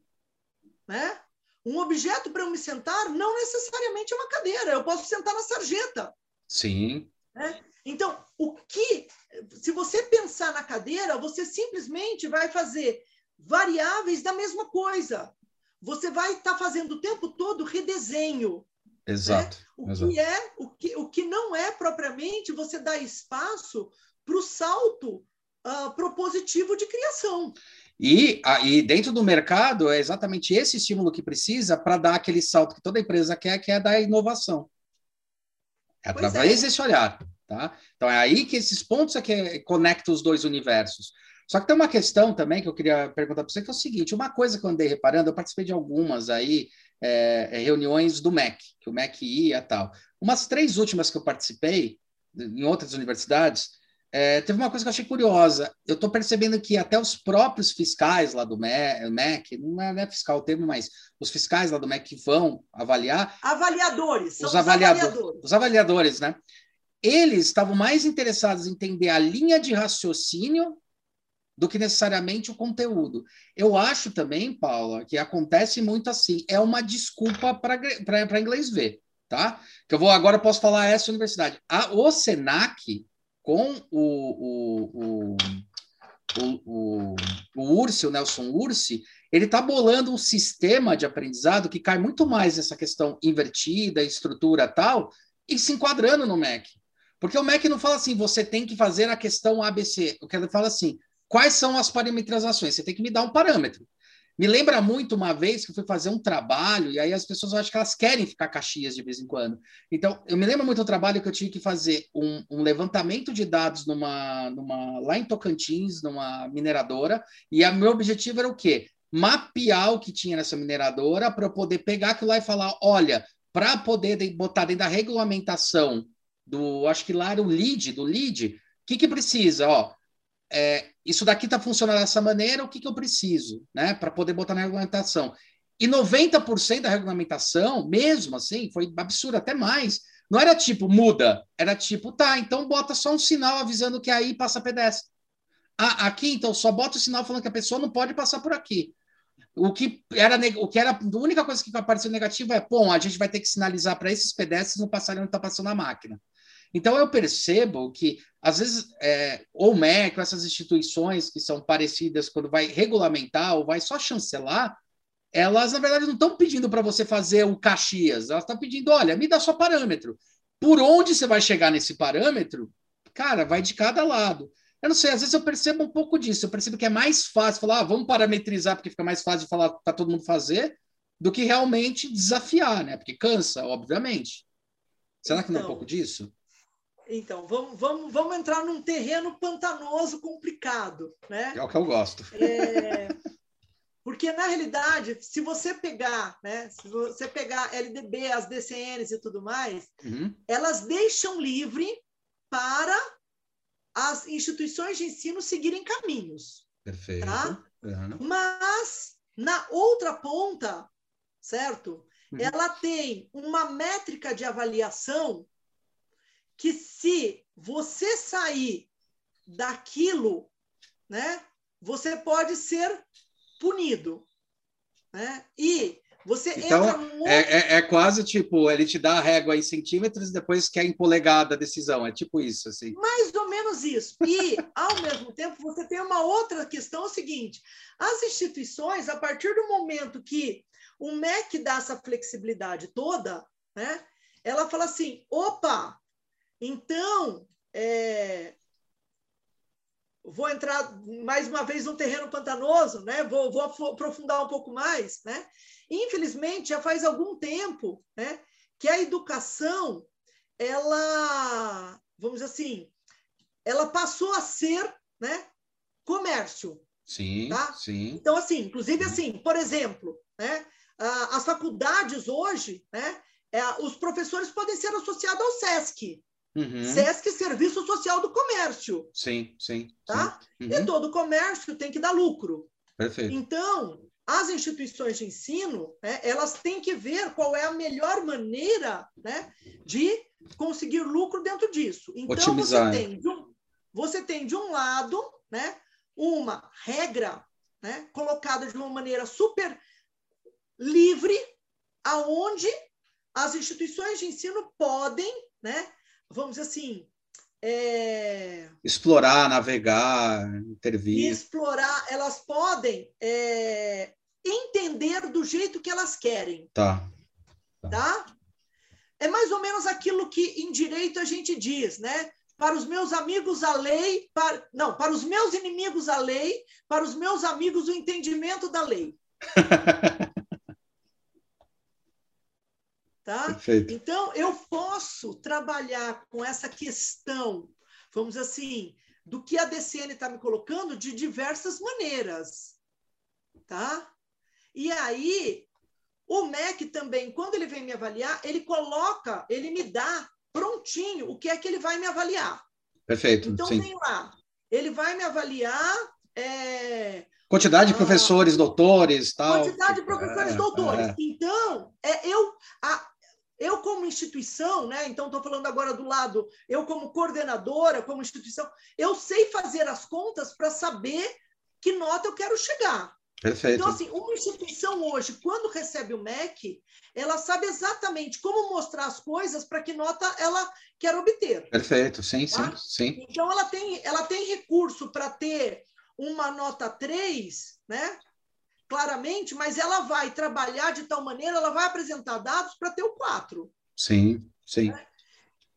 Né? Um objeto para eu me sentar não necessariamente é uma cadeira. Eu posso sentar na sarjeta. Sim. Né? Então, o que, se você pensar na cadeira, você simplesmente vai fazer variáveis da mesma coisa. Você vai estar tá fazendo o tempo todo redesenho. Exato. Né? O exato. que é, o que, o que não é propriamente você dar espaço para o salto uh, propositivo de criação. E, e dentro do mercado é exatamente esse estímulo que precisa para dar aquele salto que toda empresa quer, que é da inovação. É através é. desse olhar, tá? Então é aí que esses pontos é que conectam os dois universos. Só que tem uma questão também que eu queria perguntar para você, que é o seguinte: uma coisa que eu andei reparando, eu participei de algumas aí, é, é reuniões do MEC, que o MEC ia e tal. Umas três últimas que eu participei, em outras universidades, é, teve uma coisa que eu achei curiosa. Eu estou percebendo que até os próprios fiscais lá do MEC, não é, não é fiscal o termo, mas os fiscais lá do MEC vão avaliar. Avaliadores, os, avaliadores, avaliadores. Os avaliadores, né? Eles estavam mais interessados em entender a linha de raciocínio do que necessariamente o conteúdo. Eu acho também, Paula, que acontece muito assim. É uma desculpa para inglês ver, tá? Que eu vou agora posso falar essa universidade. A, o Senac com o, o, o, o, o o Nelson Ursi, ele está bolando um sistema de aprendizado que cai muito mais nessa questão invertida, estrutura tal, e se enquadrando no MEC. Porque o MEC não fala assim, você tem que fazer a questão ABC. O que ele fala assim, quais são as parametrizações? Você tem que me dar um parâmetro. Me lembra muito uma vez que eu fui fazer um trabalho, e aí as pessoas acho que elas querem ficar caxias de vez em quando. Então, eu me lembro muito do trabalho que eu tive que fazer um, um levantamento de dados numa, numa, lá em Tocantins, numa mineradora, e o meu objetivo era o quê? Mapear o que tinha nessa mineradora para eu poder pegar aquilo lá e falar: olha, para poder botar dentro da regulamentação do, acho que lá era o lead, do lead, o que, que precisa? Ó, é, isso daqui está funcionando dessa maneira, o que, que eu preciso, né, para poder botar na regulamentação? E 90% da regulamentação, mesmo assim, foi absurdo, até mais. Não era tipo, muda, era tipo, tá, então bota só um sinal avisando que aí passa pedestre. Ah, aqui, então, só bota o sinal falando que a pessoa não pode passar por aqui. O que era, o que era a única coisa que apareceu negativa é, bom, a gente vai ter que sinalizar para esses pedestres não passarem onde está passando a máquina. Então eu percebo que, às vezes, é, o MEC, essas instituições que são parecidas, quando vai regulamentar ou vai só chancelar, elas, na verdade, não estão pedindo para você fazer o Caxias, elas estão pedindo, olha, me dá só parâmetro. Por onde você vai chegar nesse parâmetro, cara, vai de cada lado. Eu não sei, às vezes eu percebo um pouco disso, eu percebo que é mais fácil falar, ah, vamos parametrizar, porque fica mais fácil de falar para todo mundo fazer, do que realmente desafiar, né? Porque cansa, obviamente. Será que não é um então, pouco disso? Então, vamos, vamos, vamos entrar num terreno pantanoso complicado, né? É o que eu gosto. É, porque, na realidade, se você pegar, né, se você pegar LDB, as DCNs e tudo mais, uhum. elas deixam livre para as instituições de ensino seguirem caminhos. Perfeito. Tá? Uhum. Mas, na outra ponta, certo? Uhum. Ela tem uma métrica de avaliação que se você sair daquilo, né, você pode ser punido, né? E você então, entra num é, é, é, quase tipo, ele te dá a régua em centímetros e depois quer em polegada a decisão. É tipo isso, assim. Mais ou menos isso. E, ao mesmo tempo, você tem uma outra questão, é o seguinte. As instituições, a partir do momento que o MEC dá essa flexibilidade toda, né? Ela fala assim, opa, então, é, vou entrar mais uma vez no terreno pantanoso, né? Vou, vou, aprofundar um pouco mais, né? Infelizmente, já faz algum tempo, né, que a educação, ela, vamos dizer assim, ela passou a ser, né, comércio. Sim, tá? sim. Então, assim, inclusive assim, por exemplo, né, as faculdades hoje, né, é, os professores podem ser associados ao SESC, Uhum. SESC Serviço Social do Comércio. Sim, sim. Tá? Sim. Uhum. E todo comércio tem que dar lucro. Perfeito. Então, as instituições de ensino, né, elas têm que ver qual é a melhor maneira né, de conseguir lucro dentro disso. Então, Otimizar. você tem, de um, você tem, de um lado, né, uma regra né, colocada de uma maneira super livre, aonde as instituições de ensino podem né, vamos dizer assim. É... Explorar, navegar, intervir. Explorar, elas podem é... entender do jeito que elas querem. Tá. tá. Tá? É mais ou menos aquilo que em direito a gente diz, né? Para os meus amigos a lei, para... não, para os meus inimigos a lei, para os meus amigos o entendimento da lei. Tá? Perfeito. Então, eu posso trabalhar com essa questão, vamos dizer assim, do que a DCN está me colocando de diversas maneiras, tá? E aí, o MEC também, quando ele vem me avaliar, ele coloca, ele me dá prontinho o que é que ele vai me avaliar. Perfeito. Então, sim. tem lá, ele vai me avaliar. É, Quantidade de ah, professores, doutores, tal. Quantidade de professores, É, doutores. é. Então, é, eu, a, eu como instituição, né? Então, estou falando agora do lado, eu como coordenadora, como instituição, eu sei fazer as contas para saber que nota eu quero chegar. Perfeito. Então, assim, uma instituição hoje, quando recebe o MEC, ela sabe exatamente como mostrar as coisas para que nota ela quer obter. Perfeito, sim, sim, Tá? sim. Então, ela tem, ela tem recurso para ter uma nota 3, né? Claramente, mas ela vai trabalhar de tal maneira, ela vai apresentar dados para ter o 4. Sim, sim.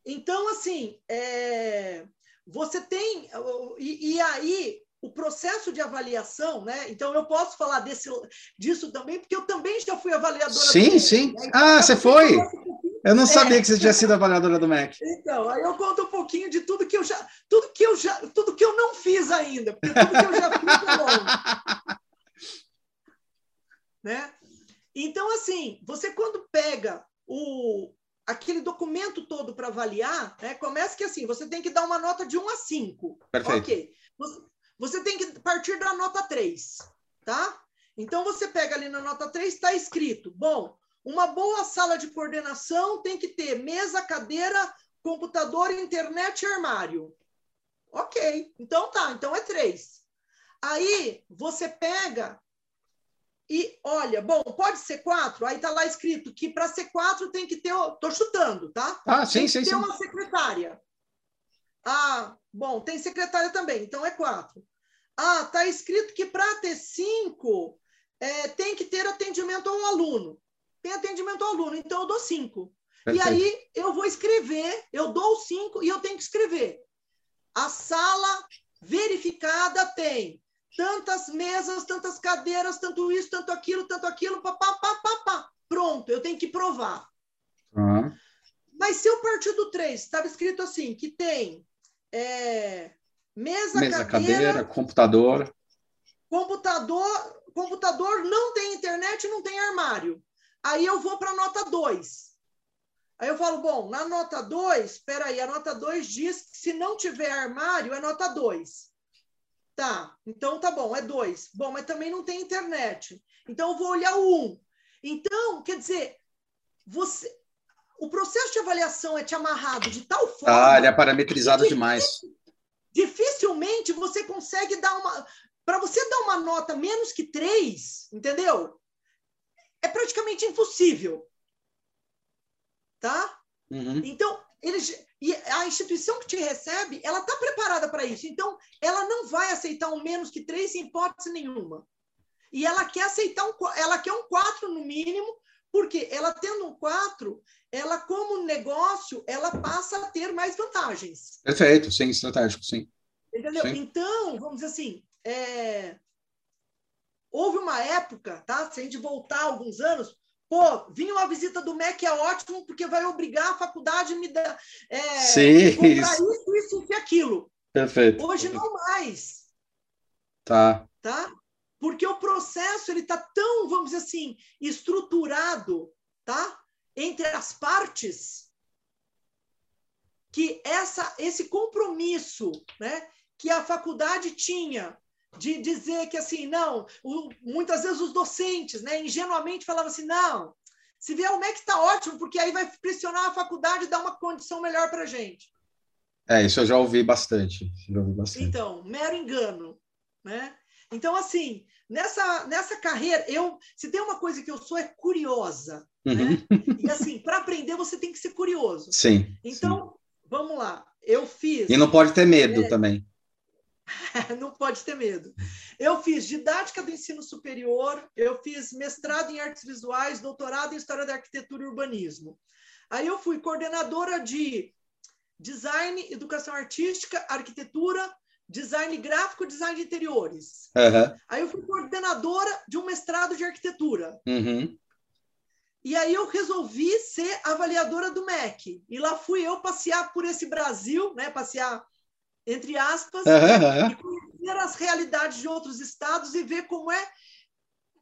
Então, assim, é, você tem. E, e aí, o processo de avaliação, né? Então, eu posso falar desse, disso também, porque eu também já fui avaliadora. do Sim, MEC, sim. né? Ah, eu você foi? um Eu não É. sabia que você tinha sido avaliadora do MEC. Então, aí eu conto um pouquinho de tudo que eu já, tudo que eu já, tudo que eu não fiz ainda, porque tudo que eu já fiz é longe. né? Então, assim, você quando pega o aquele documento todo para avaliar, né? Começa que assim, você tem que dar uma nota de 1 a 5. Perfeito. Ok. Você, você tem que partir da nota 3, tá? Então você pega ali na nota 3, está escrito: bom, uma boa sala de coordenação tem que ter mesa, cadeira, computador, internet e armário. Ok, então tá, então é 3. Aí você pega e olha, bom, pode ser 4? Aí tá lá escrito que para ser 4 tem que ter. Tô chutando, tá? Ah, sim, tem sim, que ter sim. uma secretária. Ah, bom, tem secretária também, então é quatro. Ah, tá escrito que para ter cinco é, tem que ter atendimento ao aluno. Tem atendimento ao aluno, então eu dou cinco. E Perfeito. aí eu vou escrever, eu dou cinco e eu tenho que escrever. A sala verificada tem tantas mesas, tantas cadeiras, tanto isso, tanto aquilo, tanto aquilo, papá, papá, papá. Pronto, eu tenho que provar. Ah, Mas se eu partir do 3, estava escrito assim, que tem é, mesa, Mesa, cadeira, cadeira, computador. computador, computador não tem internet, não tem armário. Aí eu vou para a nota 2. Aí eu falo, bom, na nota 2, espera aí, a nota 2 diz que se não tiver armário, é nota 2. Tá, então tá bom, é 2. Bom, mas também não tem internet. Então eu vou olhar o 1. Um. Então, quer dizer, você, o processo de avaliação é te amarrado de tal forma. Ah, ele é parametrizado que demais. Dificilmente você consegue dar uma. Para você dar uma nota menos que 3, entendeu? É praticamente impossível. Tá? Uhum. Então, eles, e a instituição que te recebe, ela está preparada para isso. Então, ela não vai aceitar um menos que 3 em hipótese nenhuma. E ela quer aceitar um, ela quer um 4 no mínimo, porque ela tendo um 4, ela, como negócio, ela passa a ter mais vantagens. Perfeito, sim, estratégico, sim. Entendeu? Sim. Então, vamos dizer assim, é, houve uma época, tá? Se a gente voltar alguns anos, pô, vinha uma visita do MEC é ótimo porque vai obrigar a faculdade a me dar é, Sim, comprar isso. isso, isso e aquilo. Perfeito. Hoje não mais, Tá. tá? Porque o processo ele está tão, vamos dizer assim, estruturado, tá? Entre as partes que essa esse compromisso, né, que a faculdade tinha de dizer que assim, não, o- muitas vezes os docentes, né, ingenuamente falavam assim, não, se vier o MEC está ótimo, porque aí vai pressionar a faculdade e dar uma condição melhor para a gente. É, isso eu já ouvi bastante. Já ouvi bastante. Então, mero engano, né? Então, assim, nessa, nessa carreira, eu se tem uma coisa que eu sou é curiosa, Uhum. né? E assim, para aprender você tem que ser curioso. Sim. Então, vamos lá. Eu fiz. sim. E não pode ter medo É. também. não pode ter medo. Eu fiz didática do ensino superior, eu fiz mestrado em artes visuais, doutorado em história da arquitetura e urbanismo. Aí eu fui coordenadora de design, educação artística, arquitetura, design gráfico, design de interiores. Aham. Aí eu fui coordenadora de um mestrado de arquitetura. Uhum. E aí eu resolvi ser avaliadora do MEC. E lá fui eu passear por esse Brasil, né? Passear entre aspas, uhum. e conhecer as realidades de outros estados e ver como é.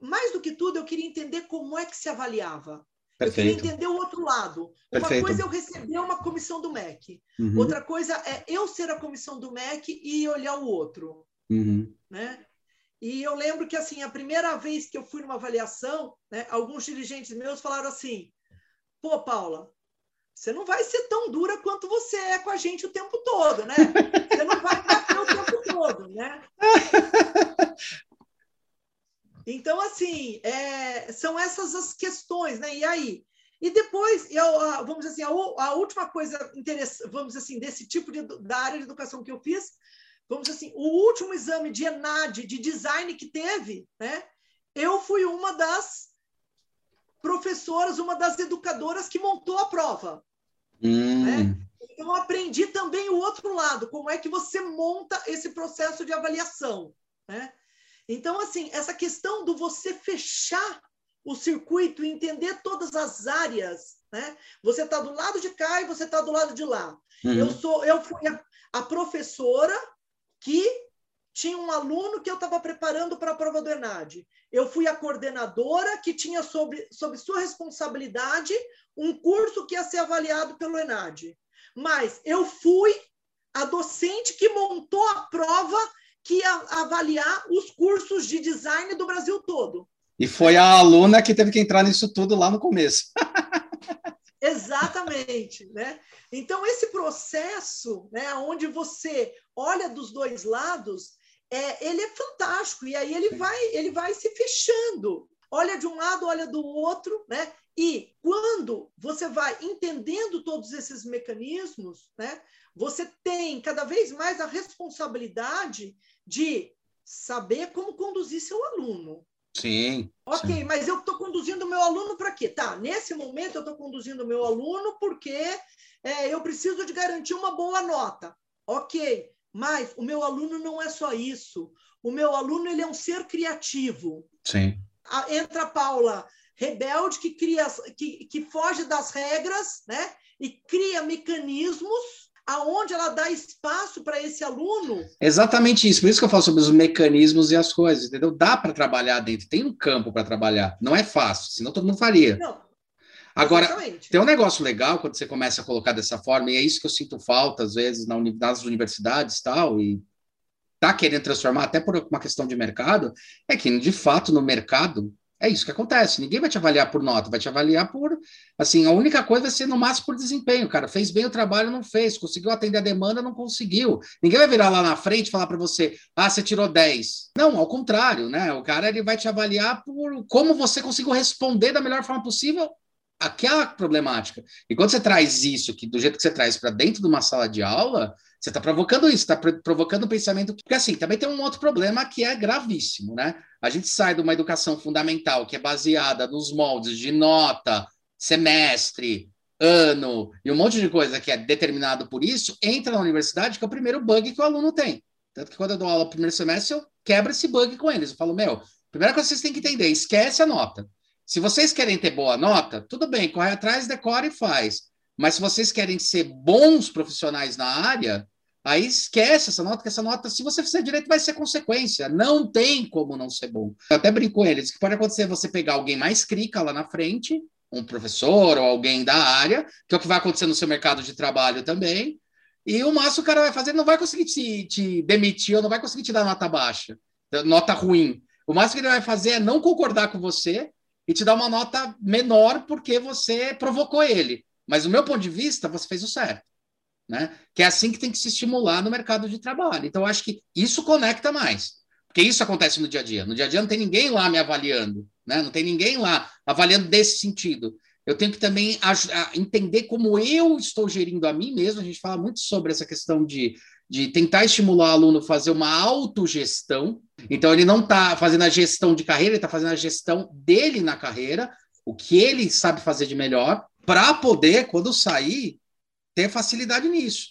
Mais do que tudo, eu queria entender como é que se avaliava. Perfeito. Eu queria entender o outro lado. Perfeito. Uma coisa é eu receber uma comissão do MEC. Uhum. Outra coisa é eu ser a comissão do MEC e olhar o outro. Uhum. Né? E eu lembro que, assim, a primeira vez que eu fui numa avaliação, né, alguns dirigentes meus falaram assim, pô, Paula, você não vai ser tão dura quanto você é com a gente o tempo todo, né? Você não vai bater o tempo todo, né? Então, assim, é, são essas as questões, né? E aí? E depois, eu, vamos dizer assim, a, a última coisa interessante, vamos dizer assim, desse tipo de, da área de educação que eu fiz, vamos dizer assim, o último exame de ENAD, de design que teve, né? Eu fui uma das professoras, uma das educadoras que montou a prova. Hum. Né? Então, eu aprendi também o outro lado, como é que você monta esse processo de avaliação. Né? Então, assim, essa questão do você fechar o circuito e entender todas as áreas, né? Você está do lado de cá e você está do lado de lá. Uhum. Eu sou, eu fui a, a, professora que tinha um aluno que eu estava preparando para a prova do ENAD. Eu fui a coordenadora que tinha sob, sob sua responsabilidade um curso que ia ser avaliado pelo ENAD. Mas eu fui a docente que montou a prova que ia avaliar os cursos de design do Brasil todo. E foi a aluna que teve que entrar nisso tudo lá no começo. Exatamente, né? Então esse processo, né, onde você olha dos dois lados, é, ele é fantástico e aí ele vai, ele vai se fechando. Olha de um lado, olha do outro, né? E quando você vai entendendo todos esses mecanismos, né, você tem cada vez mais a responsabilidade de saber como conduzir seu aluno. Sim. Ok, sim. mas eu estou conduzindo o meu aluno para quê? Tá, nesse momento eu estou conduzindo o meu aluno porque é, eu preciso de garantir uma boa nota. Ok, mas o meu aluno não é só isso. O meu aluno ele é um ser criativo. Sim. Entra a Paula, rebelde, que, cria, que, que foge das regras, né? E cria mecanismos aonde ela dá espaço para esse aluno. Exatamente isso, por isso que eu falo sobre os mecanismos e as coisas, entendeu? Dá para trabalhar dentro, tem um campo para trabalhar, não é fácil, senão todo mundo faria. Não. Agora, Exatamente. tem um negócio legal quando você começa a colocar dessa forma, e é isso que eu sinto falta, às vezes, nas universidades tal, e tá querendo transformar até por uma questão de mercado, é que, de fato, no mercado, é isso que acontece. Ninguém vai te avaliar por nota, vai te avaliar por. Assim, a única coisa vai ser no máximo por desempenho, cara. Fez bem o trabalho, não fez. Conseguiu atender a demanda, não conseguiu. Ninguém vai virar lá na frente e falar para você, ah, você tirou 10. Não, ao contrário, né? O cara ele vai te avaliar por como você conseguiu responder da melhor forma possível aquela problemática. E quando você traz isso, que do jeito que você traz para dentro de uma sala de aula, você está provocando isso, está provocando um pensamento. Porque, assim, também tem um outro problema que é gravíssimo, né? A gente sai de uma educação fundamental que é baseada nos moldes de nota, semestre, ano e um monte de coisa que é determinado por isso, entra na universidade, que é o primeiro bug que o aluno tem. Tanto que quando eu dou aula no primeiro semestre, eu quebro esse bug com eles. Eu falo, meu, primeira coisa que vocês têm que entender, esquece a nota. Se vocês querem ter boa nota, tudo bem, corre atrás, decora e faz. Mas se vocês querem ser bons profissionais na área, aí esquece essa nota, que essa nota, se você fizer direito, vai ser consequência. Não tem como não ser bom. Eu até brinco com eles que pode acontecer você pegar alguém mais crica lá na frente, um professor ou alguém da área, que é o que vai acontecer no seu mercado de trabalho também, e o máximo o cara vai fazer, não vai conseguir te, te demitir ou não vai conseguir te dar nota baixa, nota ruim. O máximo que ele vai fazer é não concordar com você e te dar uma nota menor porque você provocou ele. Mas, do meu ponto de vista, você fez o certo. Né? Que é assim que tem que se estimular no mercado de trabalho. Então, acho que isso conecta mais. Porque isso acontece no dia a dia. No dia a dia não tem ninguém lá me avaliando, né? não tem ninguém lá avaliando desse sentido. Eu tenho que também entender como eu estou gerindo a mim mesmo. A gente fala muito sobre essa questão de, de tentar estimular o aluno a fazer uma autogestão. Então, ele não está fazendo a gestão de carreira, ele está fazendo a gestão dele na carreira, o que ele sabe fazer de melhor, para poder, quando sair, ter facilidade nisso,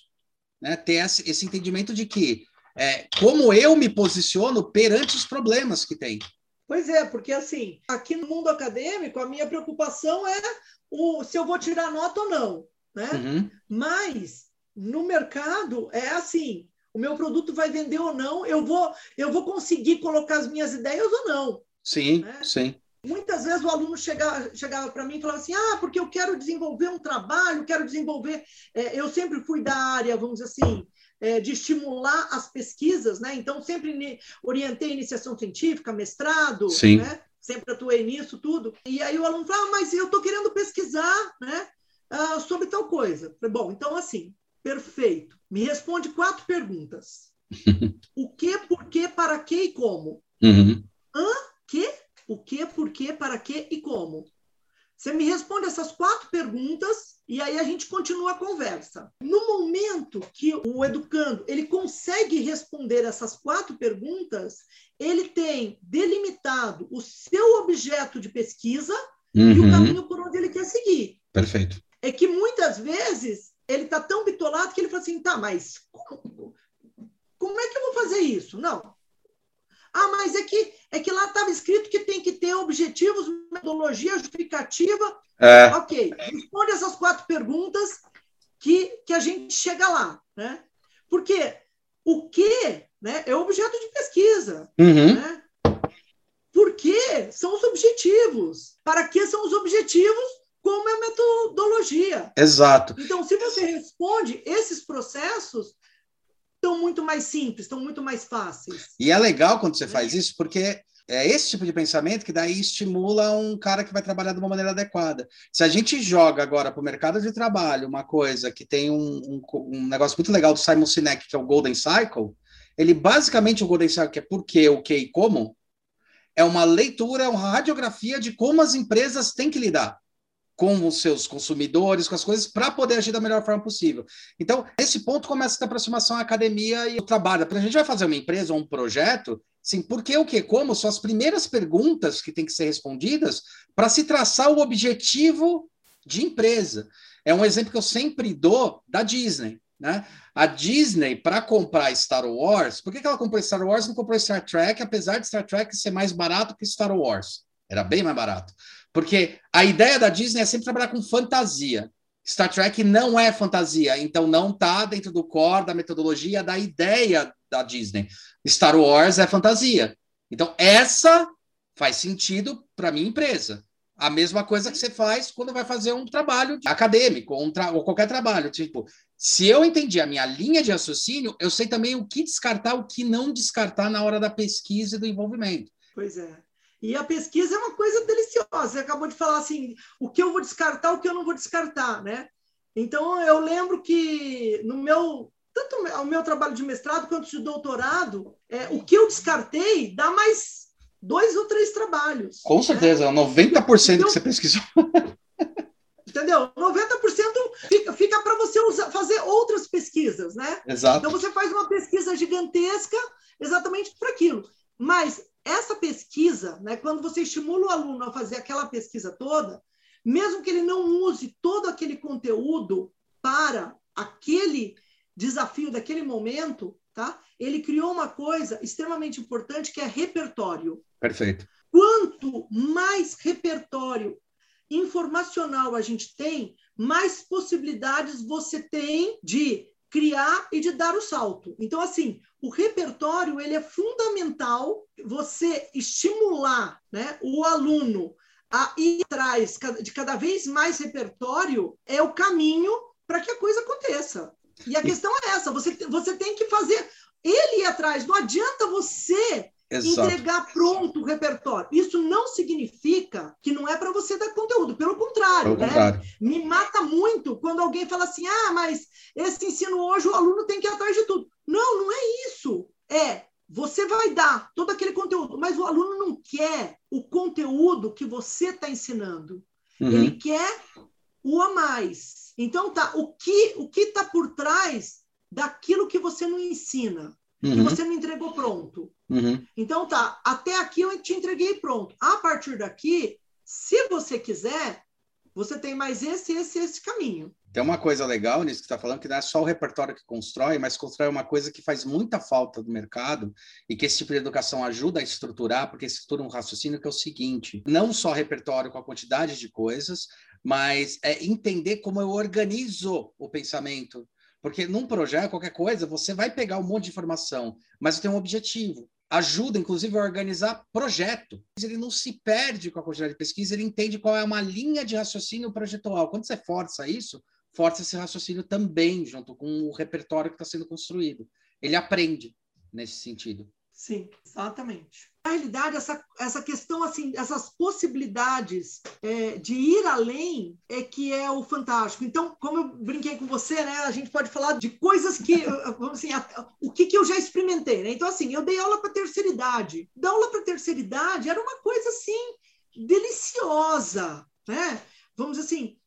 né? ter esse, entendimento de que é, como eu me posiciono perante os problemas que tem. Pois é, porque assim, aqui no mundo acadêmico, a minha preocupação é o, se eu vou tirar nota ou não. Né? Uhum. Mas no mercado é assim: o meu produto vai vender ou não, eu vou, eu vou conseguir colocar as minhas ideias ou não. Sim, né? sim. Muitas vezes o aluno chegava, chegava para mim e falava assim: ah, porque eu quero desenvolver um trabalho, quero desenvolver. É, eu sempre fui da área, vamos dizer assim, é, de estimular as pesquisas, né? Então, sempre orientei iniciação científica, mestrado, Sim. né? Sempre atuei nisso, tudo. E aí o aluno fala, ah, mas eu estou querendo pesquisar, né? Ah, sobre tal coisa. Falei, Bom, então assim, perfeito. Me responde quatro perguntas. o que, por que, para que e como? Uhum. Hã? Que? O que, por que, para que e como? Você me responde essas quatro perguntas e aí a gente continua a conversa. No momento que o educando ele consegue responder essas quatro perguntas, ele tem delimitado o seu objeto de pesquisa uhum. e o caminho por onde ele quer seguir. Perfeito. É que muitas vezes ele está tão bitolado que ele fala assim, tá, mas como, é que eu vou fazer isso? Não, ah, mas é que, é que lá estava escrito que tem que ter objetivos, metodologia justificativa. É. Ok, responde essas quatro perguntas que, que a gente chega lá. Né? Porque o que né, é objeto de pesquisa. Uhum. Né? Por que são os objetivos? Para que são os objetivos? Como é a metodologia? Exato. Então, se você responde esses processos, estão muito mais simples, estão muito mais fáceis. E é legal quando você faz isso, porque é esse tipo de pensamento que daí estimula um cara que vai trabalhar de uma maneira adequada. Se a gente joga agora para o mercado de trabalho uma coisa que tem um, um, um, negócio muito legal do Simon Sinek, que é o Golden Cycle, ele basicamente o Golden Cycle, que é por quê, o que e como, é uma leitura, é uma radiografia de como as empresas têm que lidar com os seus consumidores, com as coisas, para poder agir da melhor forma possível. Então, nesse ponto começa a aproximação à academia e o trabalho. Para a gente vai fazer uma empresa ou um projeto, sim, por que, o que, como, são as primeiras perguntas que têm que ser respondidas para se traçar o objetivo de empresa. É um exemplo que eu sempre dou da Disney. Né? A Disney, para comprar Star Wars, por que, que ela comprou Star Wars e não comprou Star Trek, apesar de Star Trek ser mais barato que Star Wars? Era bem mais barato. Porque a ideia da Disney é sempre trabalhar com fantasia. Star Trek não é fantasia, então não está dentro do core da metodologia da ideia da Disney. Star Wars é fantasia. Então essa faz sentido para minha empresa. A mesma coisa que você faz quando vai fazer um trabalho acadêmico ou, um tra ou qualquer trabalho. Tipo, se eu entendi a minha linha de raciocínio, eu sei também o que descartar, o que não descartar na hora da pesquisa e do envolvimento. Pois é. E a pesquisa é uma coisa deliciosa. Você acabou de falar assim, o que eu vou descartar, o que eu não vou descartar, né? Então eu lembro que no meu tanto o meu trabalho de mestrado quanto de doutorado, é, o que eu descartei dá mais dois ou três trabalhos. Com certeza, né? 90% então, que você pesquisou. Entendeu? 90% fica, fica para você usar, fazer outras pesquisas, né? Exato. Então você faz uma pesquisa gigantesca exatamente para aquilo. Mas essa pesquisa, né, quando você estimula o aluno a fazer aquela pesquisa toda, mesmo que ele não use todo aquele conteúdo para aquele desafio daquele momento, tá? Ele criou uma coisa extremamente importante que é repertório. Perfeito. Quanto mais repertório informacional a gente tem, mais possibilidades você tem de criar e de dar o salto. Então, assim, o repertório ele é fundamental você estimular né, o aluno a ir atrás de cada vez mais repertório é o caminho para que a coisa aconteça. E a questão é essa: você, você tem que fazer ele ir atrás. Não adianta você Exato. entregar pronto o repertório. Isso não significa que não é para você dar conteúdo, pelo contrário, pelo né? contrário. Me mata muito quando alguém fala assim: ah, mas esse ensino hoje o aluno tem que ir atrás de tudo. Não, não é isso. É você vai dar todo aquele conteúdo, mas o aluno não quer o conteúdo que você está ensinando. Uhum. Ele quer o a mais. Então tá, o que o que está por trás daquilo que você não ensina? uhum. que você não entregou pronto. Uhum. Então tá, até aqui eu te entreguei pronto. A partir daqui, se você quiser, você tem mais esse, esse, esse caminho. Tem uma coisa legal nisso que está falando, que não é só o repertório que constrói, mas constrói uma coisa que faz muita falta no mercado e que esse tipo de educação ajuda a estruturar, porque estrutura um raciocínio que é o seguinte: não só repertório com a quantidade de coisas, mas é entender como eu organizo o pensamento Porque num projeto, qualquer coisa, você vai pegar um monte de informação, mas tem um objetivo. Ajuda, inclusive, a organizar projeto. Ele não se perde com a quantidade de pesquisa, ele entende qual é uma linha de raciocínio projetual. Quando você força isso, força esse raciocínio também, junto com o repertório que está sendo construído. Ele aprende nesse sentido. Sim, exatamente. Realidade, essa, essa questão, assim, essas possibilidades é, de ir além é que é o fantástico. Então, como eu brinquei com você, né, a gente pode falar de coisas que, vamos assim, o que, que eu já experimentei. Né? Então, assim, eu dei aula para terceira idade. Dar aula para terceira idade era uma coisa, assim, deliciosa, né? Vamos assim,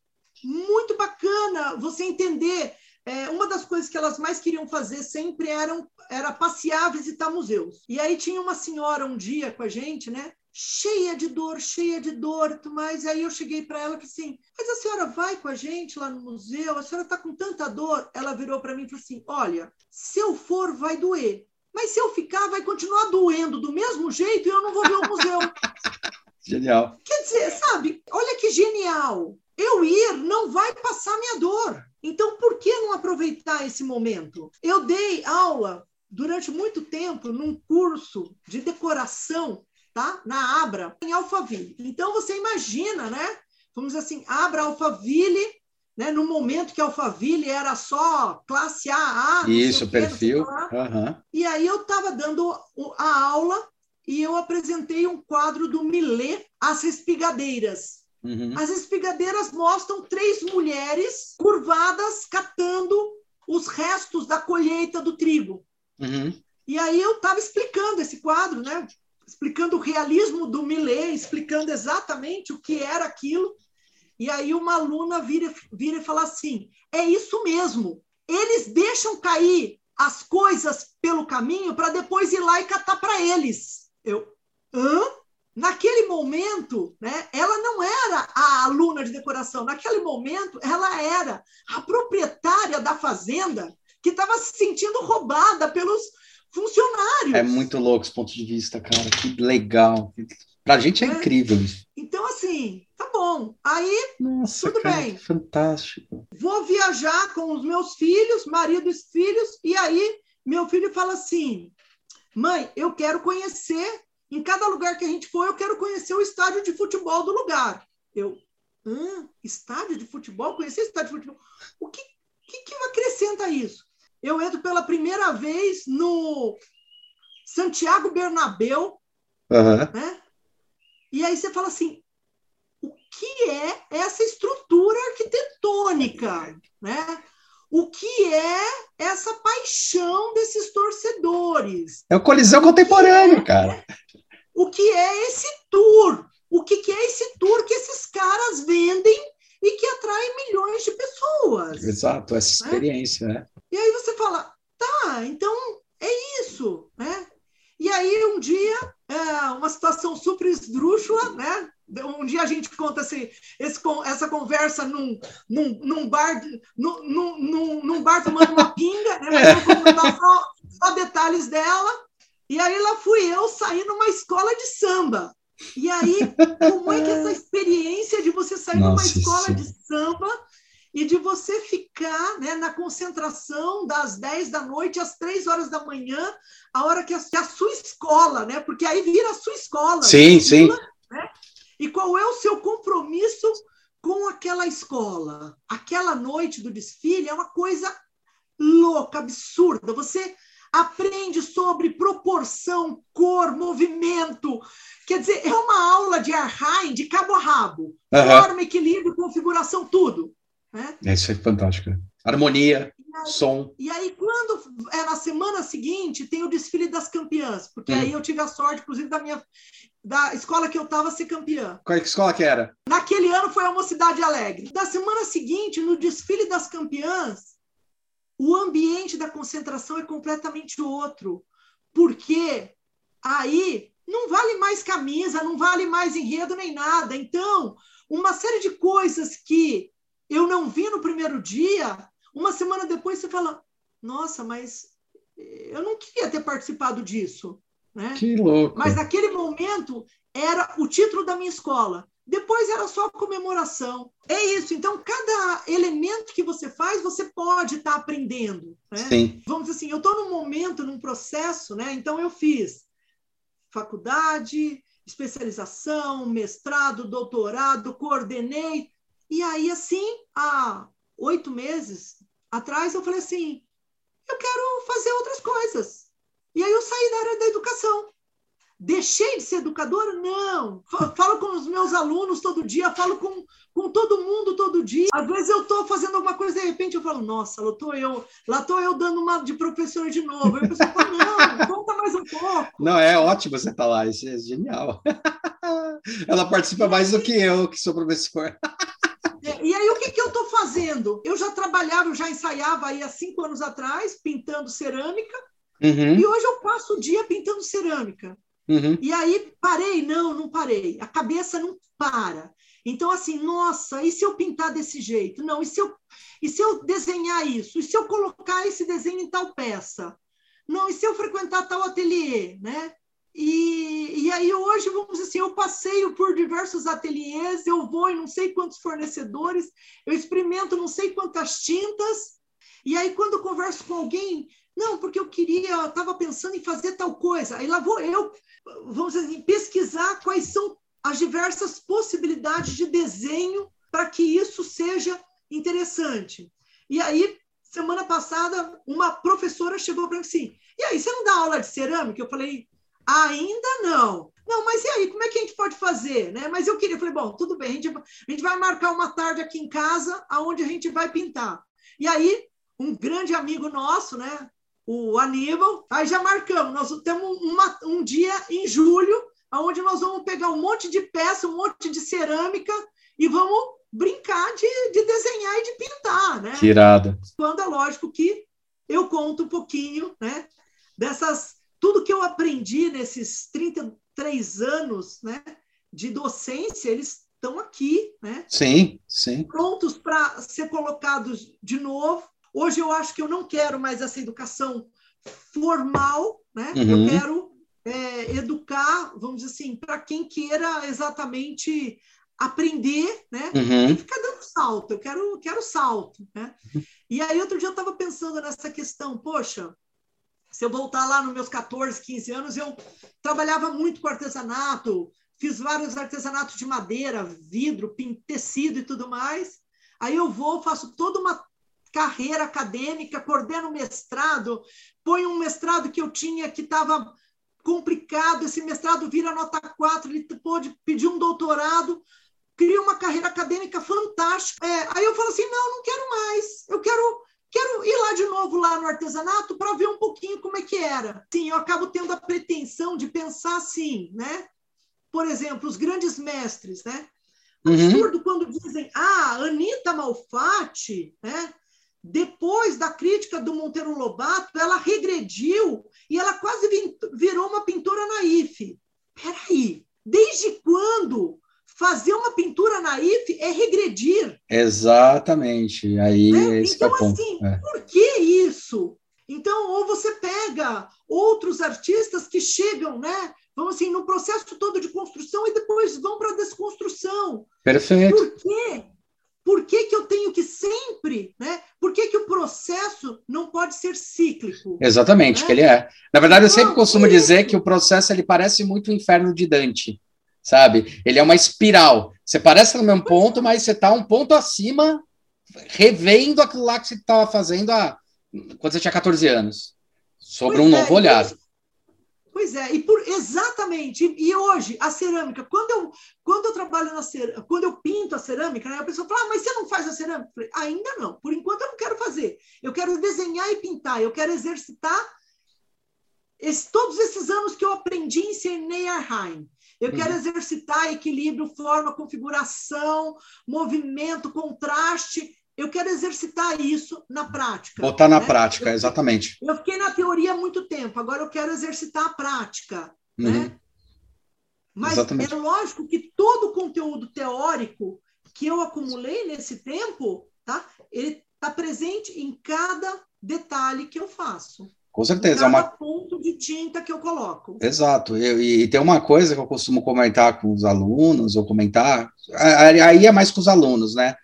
muito bacana você entender é, uma das coisas que elas mais queriam fazer sempre eram, era passear, visitar museus. E aí tinha uma senhora um dia com a gente, né? Cheia de dor, cheia de dor, mas aí eu cheguei para ela e falei assim: Mas a senhora vai com a gente lá no museu? A senhora está com tanta dor? Ela virou para mim e falou assim: Olha, se eu for, vai doer. Mas se eu ficar, vai continuar doendo do mesmo jeito e eu não vou ver o museu. Genial. Quer dizer, sabe, olha que genial. Eu ir não vai passar minha dor. Então, por que não aproveitar esse momento? Eu dei aula durante muito tempo num curso de decoração, tá? Na Abra, em Alphaville. Então, você imagina, né? Vamos dizer assim, Abra Alphaville, né? No momento que Alphaville era só classe A, A. Isso, perfil. Uhum. E aí eu estava dando a aula e eu apresentei um quadro do Millet, As Espigadeiras. Uhum. As espigadeiras mostram três mulheres curvadas catando os restos da colheita do trigo. Uhum. E aí eu estava explicando esse quadro, né? explicando o realismo do Millet, explicando exatamente o que era aquilo. E aí uma aluna vira, vira e fala assim: é isso mesmo, eles deixam cair as coisas pelo caminho para depois ir lá e catar para eles. Eu, hã? Naquele momento, né, ela não era a aluna de decoração, naquele momento, ela era a proprietária da fazenda que estava se sentindo roubada pelos funcionários. É muito louco esse ponto de vista, cara. Que legal. Para a gente é, é, incrível isso. Então, assim, tá bom. Aí, Nossa, tudo cara, bem. fantástico. Vou viajar com os meus filhos, marido e filhos, e aí meu filho fala assim: mãe, eu quero conhecer em cada lugar que a gente for, eu quero conhecer o estádio de futebol do lugar. Eu, hã? Estádio de futebol? Conhecer estádio de futebol? O que, que, que acrescenta isso? Eu entro pela primeira vez no Santiago Bernabéu, uhum. né? E aí você fala assim, o que é essa estrutura arquitetônica, né? O que é essa paixão desses torcedores? É o colisão contemporâneo, é, cara o que é esse tour, o que, que é esse tour que esses caras vendem e que atrai milhões de pessoas. Exato, essa né? experiência, né? E aí você fala, tá, então é isso, né? E aí um dia, é, uma situação super esdrúxula, né? Um dia a gente conta esse, esse, essa conversa num, num, num bar, num, num, num bar tomando uma pinga, né? Mas vou contar só, só detalhes dela. E aí lá fui eu sair numa escola de samba. E aí, como é que essa experiência de você sair Nossa, numa escola de samba e de você ficar né, na concentração das 10 da noite às 3 horas da manhã, a hora que a, que a sua escola, né? Porque aí vira a sua escola. Sim, sim. Né? E qual é o seu compromisso com aquela escola? Aquela noite do desfile é uma coisa louca, absurda. Você aprende sobre proporção, cor, movimento. Quer dizer, é uma aula de Arhain de cabo a rabo. Uhum. Forma, equilíbrio, configuração, tudo. Né? Isso é fantástico. Harmonia, som. E aí, quando é na semana seguinte, tem o desfile das campeãs, porque hum. aí eu tive a sorte, inclusive, da minha da escola que eu estava ser campeã. Qual escola que era? Naquele ano foi a Mocidade Alegre. Da semana seguinte, no desfile das campeãs, o ambiente da concentração é completamente outro, porque aí não vale mais camisa, não vale mais enredo nem nada. Então, uma série de coisas que eu não vi no primeiro dia, uma semana depois você fala: nossa, mas eu não queria ter participado disso. Né? Que louco. Mas naquele momento era o título da minha escola. depois era só comemoração. É isso. Então, cada elemento que você faz, você pode estar tá aprendendo. Né? Sim. Vamos dizer assim, eu estou num momento, num processo, né? Então eu fiz faculdade, especialização, mestrado, doutorado, coordenei. E aí, assim, há oito meses atrás, eu falei assim: eu quero fazer outras coisas. E aí eu saí da área da educação. Deixei de ser educadora? Não. Falo com os meus alunos todo dia, falo com, com todo mundo todo dia. Às vezes eu estou fazendo alguma coisa, de repente eu falo, nossa, lá estou eu, lá estou eu dando uma de professora de novo. Aí a pessoa fala, não, conta mais um pouco. Não, é ótimo você estar tá lá, isso é genial. Ela participa mais do que eu, que sou professor. E aí, o que, que eu estou fazendo? Eu já trabalhava, eu já ensaiava aí há cinco anos atrás, pintando cerâmica, uhum. e hoje eu passo o dia pintando cerâmica. Uhum. E aí parei, não, não parei. A cabeça não para. Então, assim, nossa, e se eu pintar desse jeito? Não, e se eu, e se eu desenhar isso? E se eu colocar esse desenho em tal peça? Não, e se eu frequentar tal ateliê, né? E, e aí hoje, vamos dizer assim, eu passeio por diversos ateliês, eu vou em não sei quantos fornecedores, eu experimento não sei quantas tintas, e aí quando eu converso com alguém, não, porque eu queria, eu estava pensando em fazer tal coisa. Aí lá vou eu, vamos dizer assim, pesquisar quais são as diversas possibilidades de desenho para que isso seja interessante. E aí, semana passada, uma professora chegou para mim assim: e aí, você não dá aula de cerâmica? Eu falei: ainda não. Não, mas e aí, como é que a gente pode fazer? Né? Mas eu queria, eu falei, bom, tudo bem, a gente, a gente vai marcar uma tarde aqui em casa, aonde a gente vai pintar. E aí, um grande amigo nosso, né, o Aníbal. Aí já marcamos, nós temos uma, um dia em julho, onde nós vamos pegar um monte de peça, um monte de cerâmica e vamos brincar de, de desenhar e de pintar, né? Tirada. Quando é lógico que eu conto um pouquinho, né? Dessas, tudo que eu aprendi nesses 33 anos, né? De docência, eles estão aqui, né? Sim, sim. Prontos para ser colocados de novo. Hoje eu acho que eu não quero mais essa educação formal, né? Uhum. Eu quero é, educar, vamos dizer assim, para quem queira exatamente aprender, né? Uhum. E ficar dando salto. Eu quero, quero salto, né? Uhum. E aí outro dia eu estava pensando nessa questão, poxa, se eu voltar lá nos meus 14, 15 anos, eu trabalhava muito com artesanato, fiz vários artesanatos de madeira, vidro, tecido e tudo mais. Aí eu vou, faço toda uma carreira acadêmica, coordeno mestrado, põe um mestrado que eu tinha que estava complicado, esse mestrado vira nota 4, ele pôde pedir um doutorado, cria uma carreira acadêmica fantástica. É, aí eu falo assim, não, não quero mais, eu quero quero ir lá de novo lá no artesanato para ver um pouquinho como é que era. Sim, eu acabo tendo a pretensão de pensar assim, né? Por exemplo, os grandes mestres, né? Uhum. Absurdo uhum. quando dizem, ah, Anitta Malfatti, né? depois da crítica do Monteiro Lobato, ela regrediu e ela quase virou uma pintora naif. Peraí, desde quando fazer uma pintura naif é regredir? Exatamente. Aí né? então, é assim, é. por que isso? Então, ou você pega outros artistas que chegam, né? Vão assim, no processo todo de construção e depois vão para a desconstrução. Perfeito. Por quê? Por que, que eu tenho que sempre, né? Por que, que o processo não pode ser cíclico? Exatamente, né? que ele é. Na verdade, eu sempre costumo dizer que o processo ele parece muito o inferno de Dante, sabe? Ele é uma espiral. Você parece no mesmo ponto, mas você está um ponto acima, revendo aquilo lá que você estava fazendo há, quando você tinha 14 anos, sobre pois um é, novo olhar. Pois é, e por exatamente. E, hoje a cerâmica, quando eu quando eu trabalho na cerâmica, quando eu pinto a cerâmica, né, a pessoa fala: ah, "Mas você não faz a cerâmica?" Falei, Ainda não. Por enquanto eu não quero fazer. Eu quero desenhar e pintar, eu quero exercitar esse, todos esses anos que eu aprendi em Cernei Arheim. Eu quero uhum. exercitar equilíbrio, forma, configuração, movimento, contraste eu quero exercitar isso na prática. Botar na né? prática, eu, exatamente. Eu fiquei na teoria há muito tempo, agora eu quero exercitar a prática. Né? Uhum. Né? Mas exatamente. é lógico que todo o conteúdo teórico que eu acumulei nesse tempo, tá? ele está presente em cada detalhe que eu faço. Com certeza. é uma ponto de tinta que eu coloco. Exato. Eu, e, e, tem uma coisa que eu costumo comentar com os alunos, ou comentar, aí é mais com os alunos, né?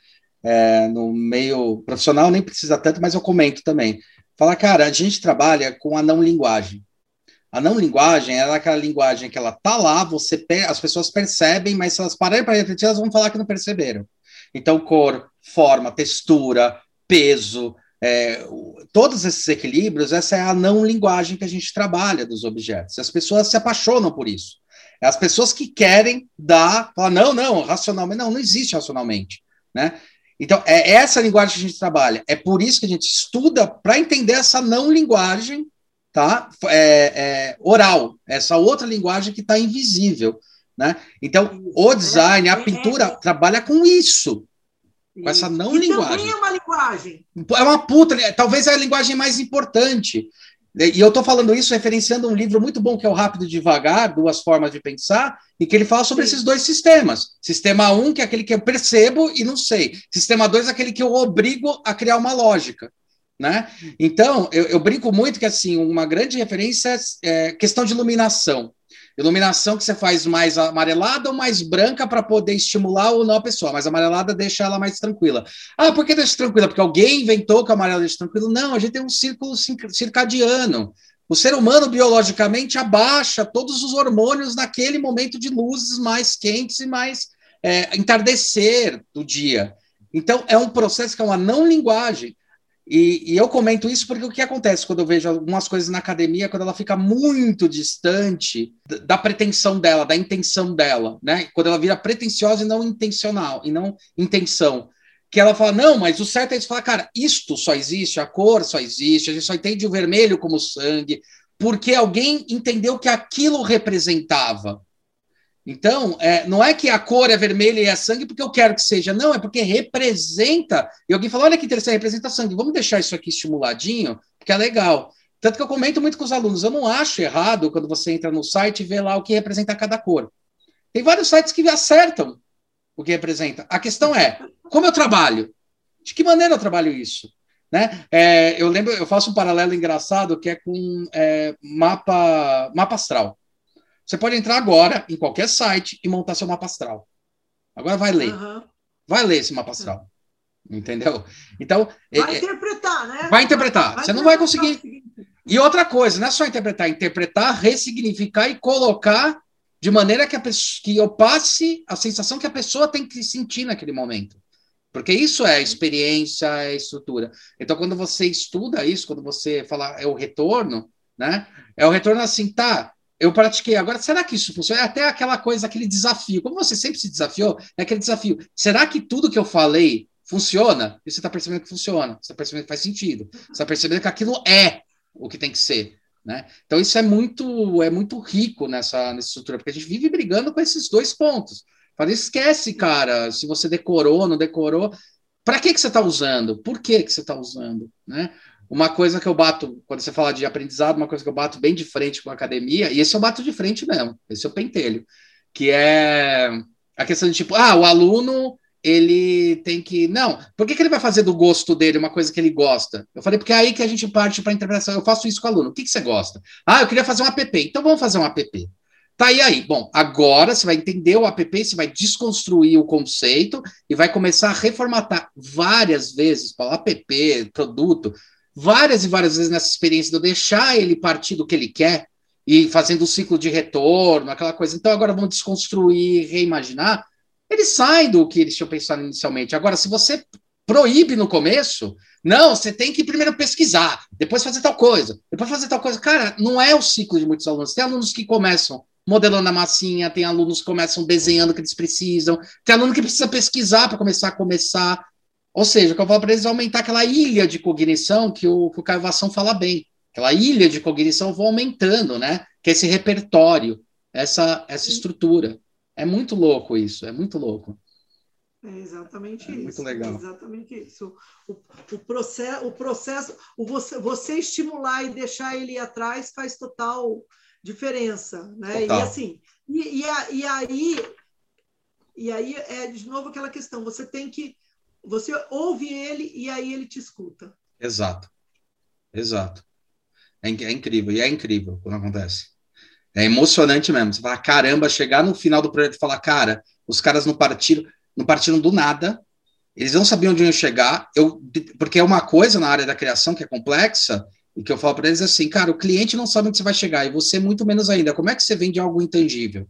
É, no meio profissional nem precisa tanto, mas eu comento também. Fala, cara, a gente trabalha com a não linguagem. A não linguagem é aquela linguagem que ela tá lá, você as pessoas percebem, mas se elas pararem para refletir, elas vão falar que não perceberam. Então, cor, forma, textura, peso, é, todos esses equilíbrios, essa é a não linguagem que a gente trabalha dos objetos. As pessoas se apaixonam por isso. É as pessoas que querem dar, falar, não, não, racionalmente, não, não existe racionalmente, né? Então, é essa linguagem que a gente trabalha. É por isso que a gente estuda para entender essa não linguagem, tá? É, é, oral, essa outra linguagem que está invisível, né? Então, o design, a pintura trabalha com isso, com essa não linguagem. Também é uma linguagem. É uma puta, talvez é a linguagem mais importante. E eu estou falando isso referenciando um livro muito bom que é o Rápido e Devagar, Duas Formas de Pensar, e que ele fala sobre Sim. esses dois sistemas. Sistema 1, um, que é aquele que eu percebo e não sei. Sistema 2 é aquele que eu obrigo a criar uma lógica. Né? Então, eu, eu brinco muito que assim, uma grande referência é questão de iluminação. Iluminação que você faz mais amarelada ou mais branca para poder estimular ou não a pessoa, mas amarelada deixa ela mais tranquila. Ah, por que deixa tranquila? Porque alguém inventou que a amarela deixa tranquilo? Não, a gente tem um círculo circadiano. O ser humano, biologicamente, abaixa todos os hormônios naquele momento de luzes mais quentes e mais é, entardecer do dia. Então, é um processo que é uma não linguagem. E, e, eu comento isso porque o que acontece quando eu vejo algumas coisas na academia, quando ela fica muito distante da pretensão dela, da intenção dela, né? Quando ela vira pretensiosa e não intencional, e não intenção. Que ela fala, não, mas o certo é isso. Fala, cara, isto só existe, a cor só existe, a gente só entende o vermelho como sangue, porque alguém entendeu que aquilo representava. Então, é, não é que a cor é vermelha e é sangue porque eu quero que seja, não, é porque representa. E alguém falou: olha que interessante, representa sangue, vamos deixar isso aqui estimuladinho, porque é legal. Tanto que eu comento muito com os alunos: eu não acho errado quando você entra no site e vê lá o que representa cada cor. Tem vários sites que acertam o que representa. A questão é: como eu trabalho? De que maneira eu trabalho isso? Né? É, eu lembro, eu faço um paralelo engraçado que é com é, mapa, mapa astral. Você pode entrar agora em qualquer site e montar seu mapa astral. Agora vai ler. Uhum. Vai ler esse mapa astral. Entendeu? Então. É, vai é, interpretar, né? Vai interpretar. Vai Você não vai conseguir. E outra coisa, não é só interpretar, interpretar, ressignificar e colocar de maneira que, a pessoa, que eu passe a sensação que a pessoa tem que sentir naquele momento. Porque isso é experiência, é estrutura. Então, quando você estuda isso, quando você fala é o retorno, né? É o retorno assim, tá? Eu pratiquei. Agora, será que isso funciona? É até aquela coisa, aquele desafio. Como você sempre se desafiou, é aquele desafio. Será que tudo que eu falei funciona? E você está percebendo que funciona, você está percebendo que faz sentido, você está percebendo que aquilo é o que tem que ser. Né? Então, isso é muito, é muito rico nessa, nessa estrutura, porque a gente vive brigando com esses dois pontos. Fala, esquece, cara, se você decorou, não decorou. Para que, que você está usando? Por que, que você está usando? Né? Uma coisa que eu bato, quando você fala de aprendizado, uma coisa que eu bato bem de frente com a academia, e esse eu bato de frente mesmo, esse é o pentelho, que é a questão de tipo, ah, o aluno ele tem que. Não, por que, que ele vai fazer do gosto dele uma coisa que ele gosta? Eu falei, porque é aí que a gente parte para a interpretação. Eu faço isso com o aluno. O que, que você gosta? Ah, eu queria fazer um app. Então vamos fazer um app. Tá e aí? Bom, agora você vai entender o app, você vai desconstruir o conceito e vai começar a reformatar várias vezes para app, produto, várias e várias vezes nessa experiência de eu deixar ele partir do que ele quer e fazendo o ciclo de retorno, aquela coisa. Então agora vamos desconstruir, reimaginar. Ele sai do que eles tinham pensado inicialmente. Agora, se você proíbe no começo, não, você tem que primeiro pesquisar, depois fazer tal coisa, depois fazer tal coisa. Cara, não é o ciclo de muitos alunos. Tem alunos que começam modelando a massinha, tem alunos que começam desenhando o que eles precisam, tem aluno que precisa pesquisar para começar a começar. Ou seja, o que eu falo para eles é aumentar aquela ilha de cognição que o, que o fala bem. Aquela ilha de cognição vou aumentando, né? Que é esse repertório, essa, essa estrutura. É muito louco isso, é muito louco. É exatamente é isso. Muito legal. É exatamente isso. O, o, processo, o processo o você, você estimular e deixar ele ir atrás faz total diferença, né? Total. E assim, e, e, e aí e aí é de novo aquela questão, você tem que você ouve ele e aí ele te escuta. Exato. Exato. É, é incrível, e é incrível quando acontece. É emocionante mesmo. Você fala, caramba, chegar no final do projeto e falar, cara, os caras não partiram, não partiram do nada, eles não sabiam onde iam chegar, eu, porque é uma coisa na área da criação que é complexa, e que eu falo para eles é assim, cara, o cliente não sabe onde você vai chegar, e você muito menos ainda. Como é que você vende algo intangível?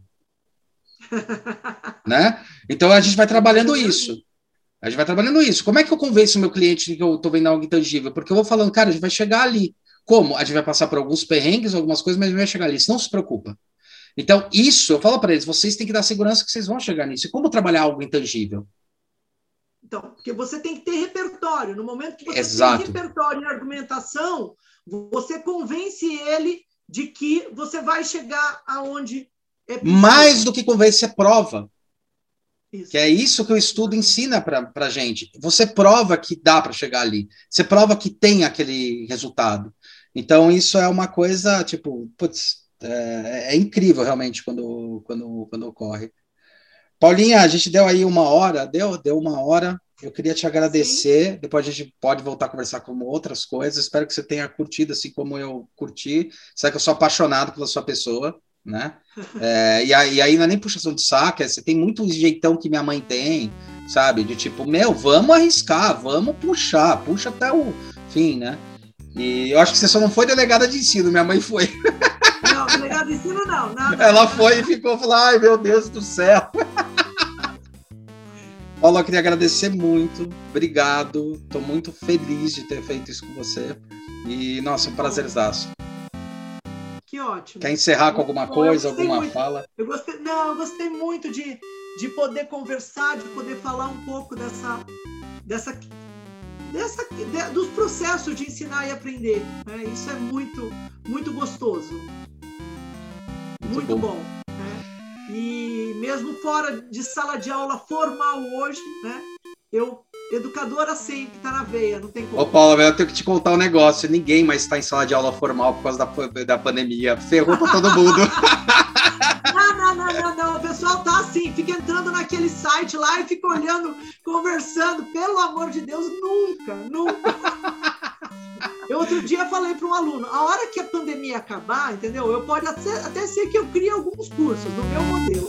né? Então a gente vai trabalhando isso. A gente vai trabalhando isso. Como é que eu convenço o meu cliente que eu estou vendo algo intangível? Porque eu vou falando, cara, a gente vai chegar ali. Como? A gente vai passar por alguns perrengues, algumas coisas, mas a gente vai chegar ali. Isso não se preocupa. Então, isso, eu falo para eles, vocês têm que dar segurança que vocês vão chegar nisso. E como trabalhar algo intangível? Então, porque você tem que ter repertório. No momento que você Exato. tem repertório e argumentação, você convence ele de que você vai chegar aonde é. Mais do que convence, é prova. Isso. Que é isso que o estudo ensina para a gente. Você prova que dá para chegar ali. Você prova que tem aquele resultado. Então, isso é uma coisa, tipo, putz, é, é incrível realmente quando, quando, quando ocorre. Paulinha, a gente deu aí uma hora, deu, deu uma hora. Eu queria te agradecer. Sim. Depois a gente pode voltar a conversar com outras coisas. Espero que você tenha curtido assim como eu curti. Sabe que eu sou apaixonado pela sua pessoa, né? É, e, aí, e aí não é nem puxação de saco, é, você tem muito jeitão que minha mãe tem, sabe? De tipo, meu, vamos arriscar, vamos puxar, puxa até o fim, né? E eu acho que você só não foi delegada de ensino, minha mãe foi. Não, delegada de ensino não. Nada. Ela foi e ficou falando, ai meu Deus do céu. Paulo, eu queria agradecer muito, obrigado, estou muito feliz de ter feito isso com você. E, nossa, um prazerzaço. Que ótimo. Quer encerrar com alguma coisa, alguma muito. fala? Eu gostei, não, eu gostei muito de, de poder conversar, de poder falar um pouco dessa, dessa, dessa de, dos processos de ensinar e aprender. Né? Isso é muito, muito gostoso. Muito, muito bom. bom né? E mesmo fora de sala de aula formal hoje, né? Eu Educadora sempre está na veia, não tem como. Ô, Paula, eu tenho que te contar um negócio. Ninguém mais está em sala de aula formal por causa da, da pandemia. Ferrou para todo mundo. não, não, não, não, não. O pessoal tá assim, fica entrando naquele site lá e fica olhando, conversando. Pelo amor de Deus, nunca, nunca. Eu outro dia falei para um aluno, a hora que a pandemia acabar, entendeu? Eu pode até, até ser que eu crie alguns cursos no meu modelo.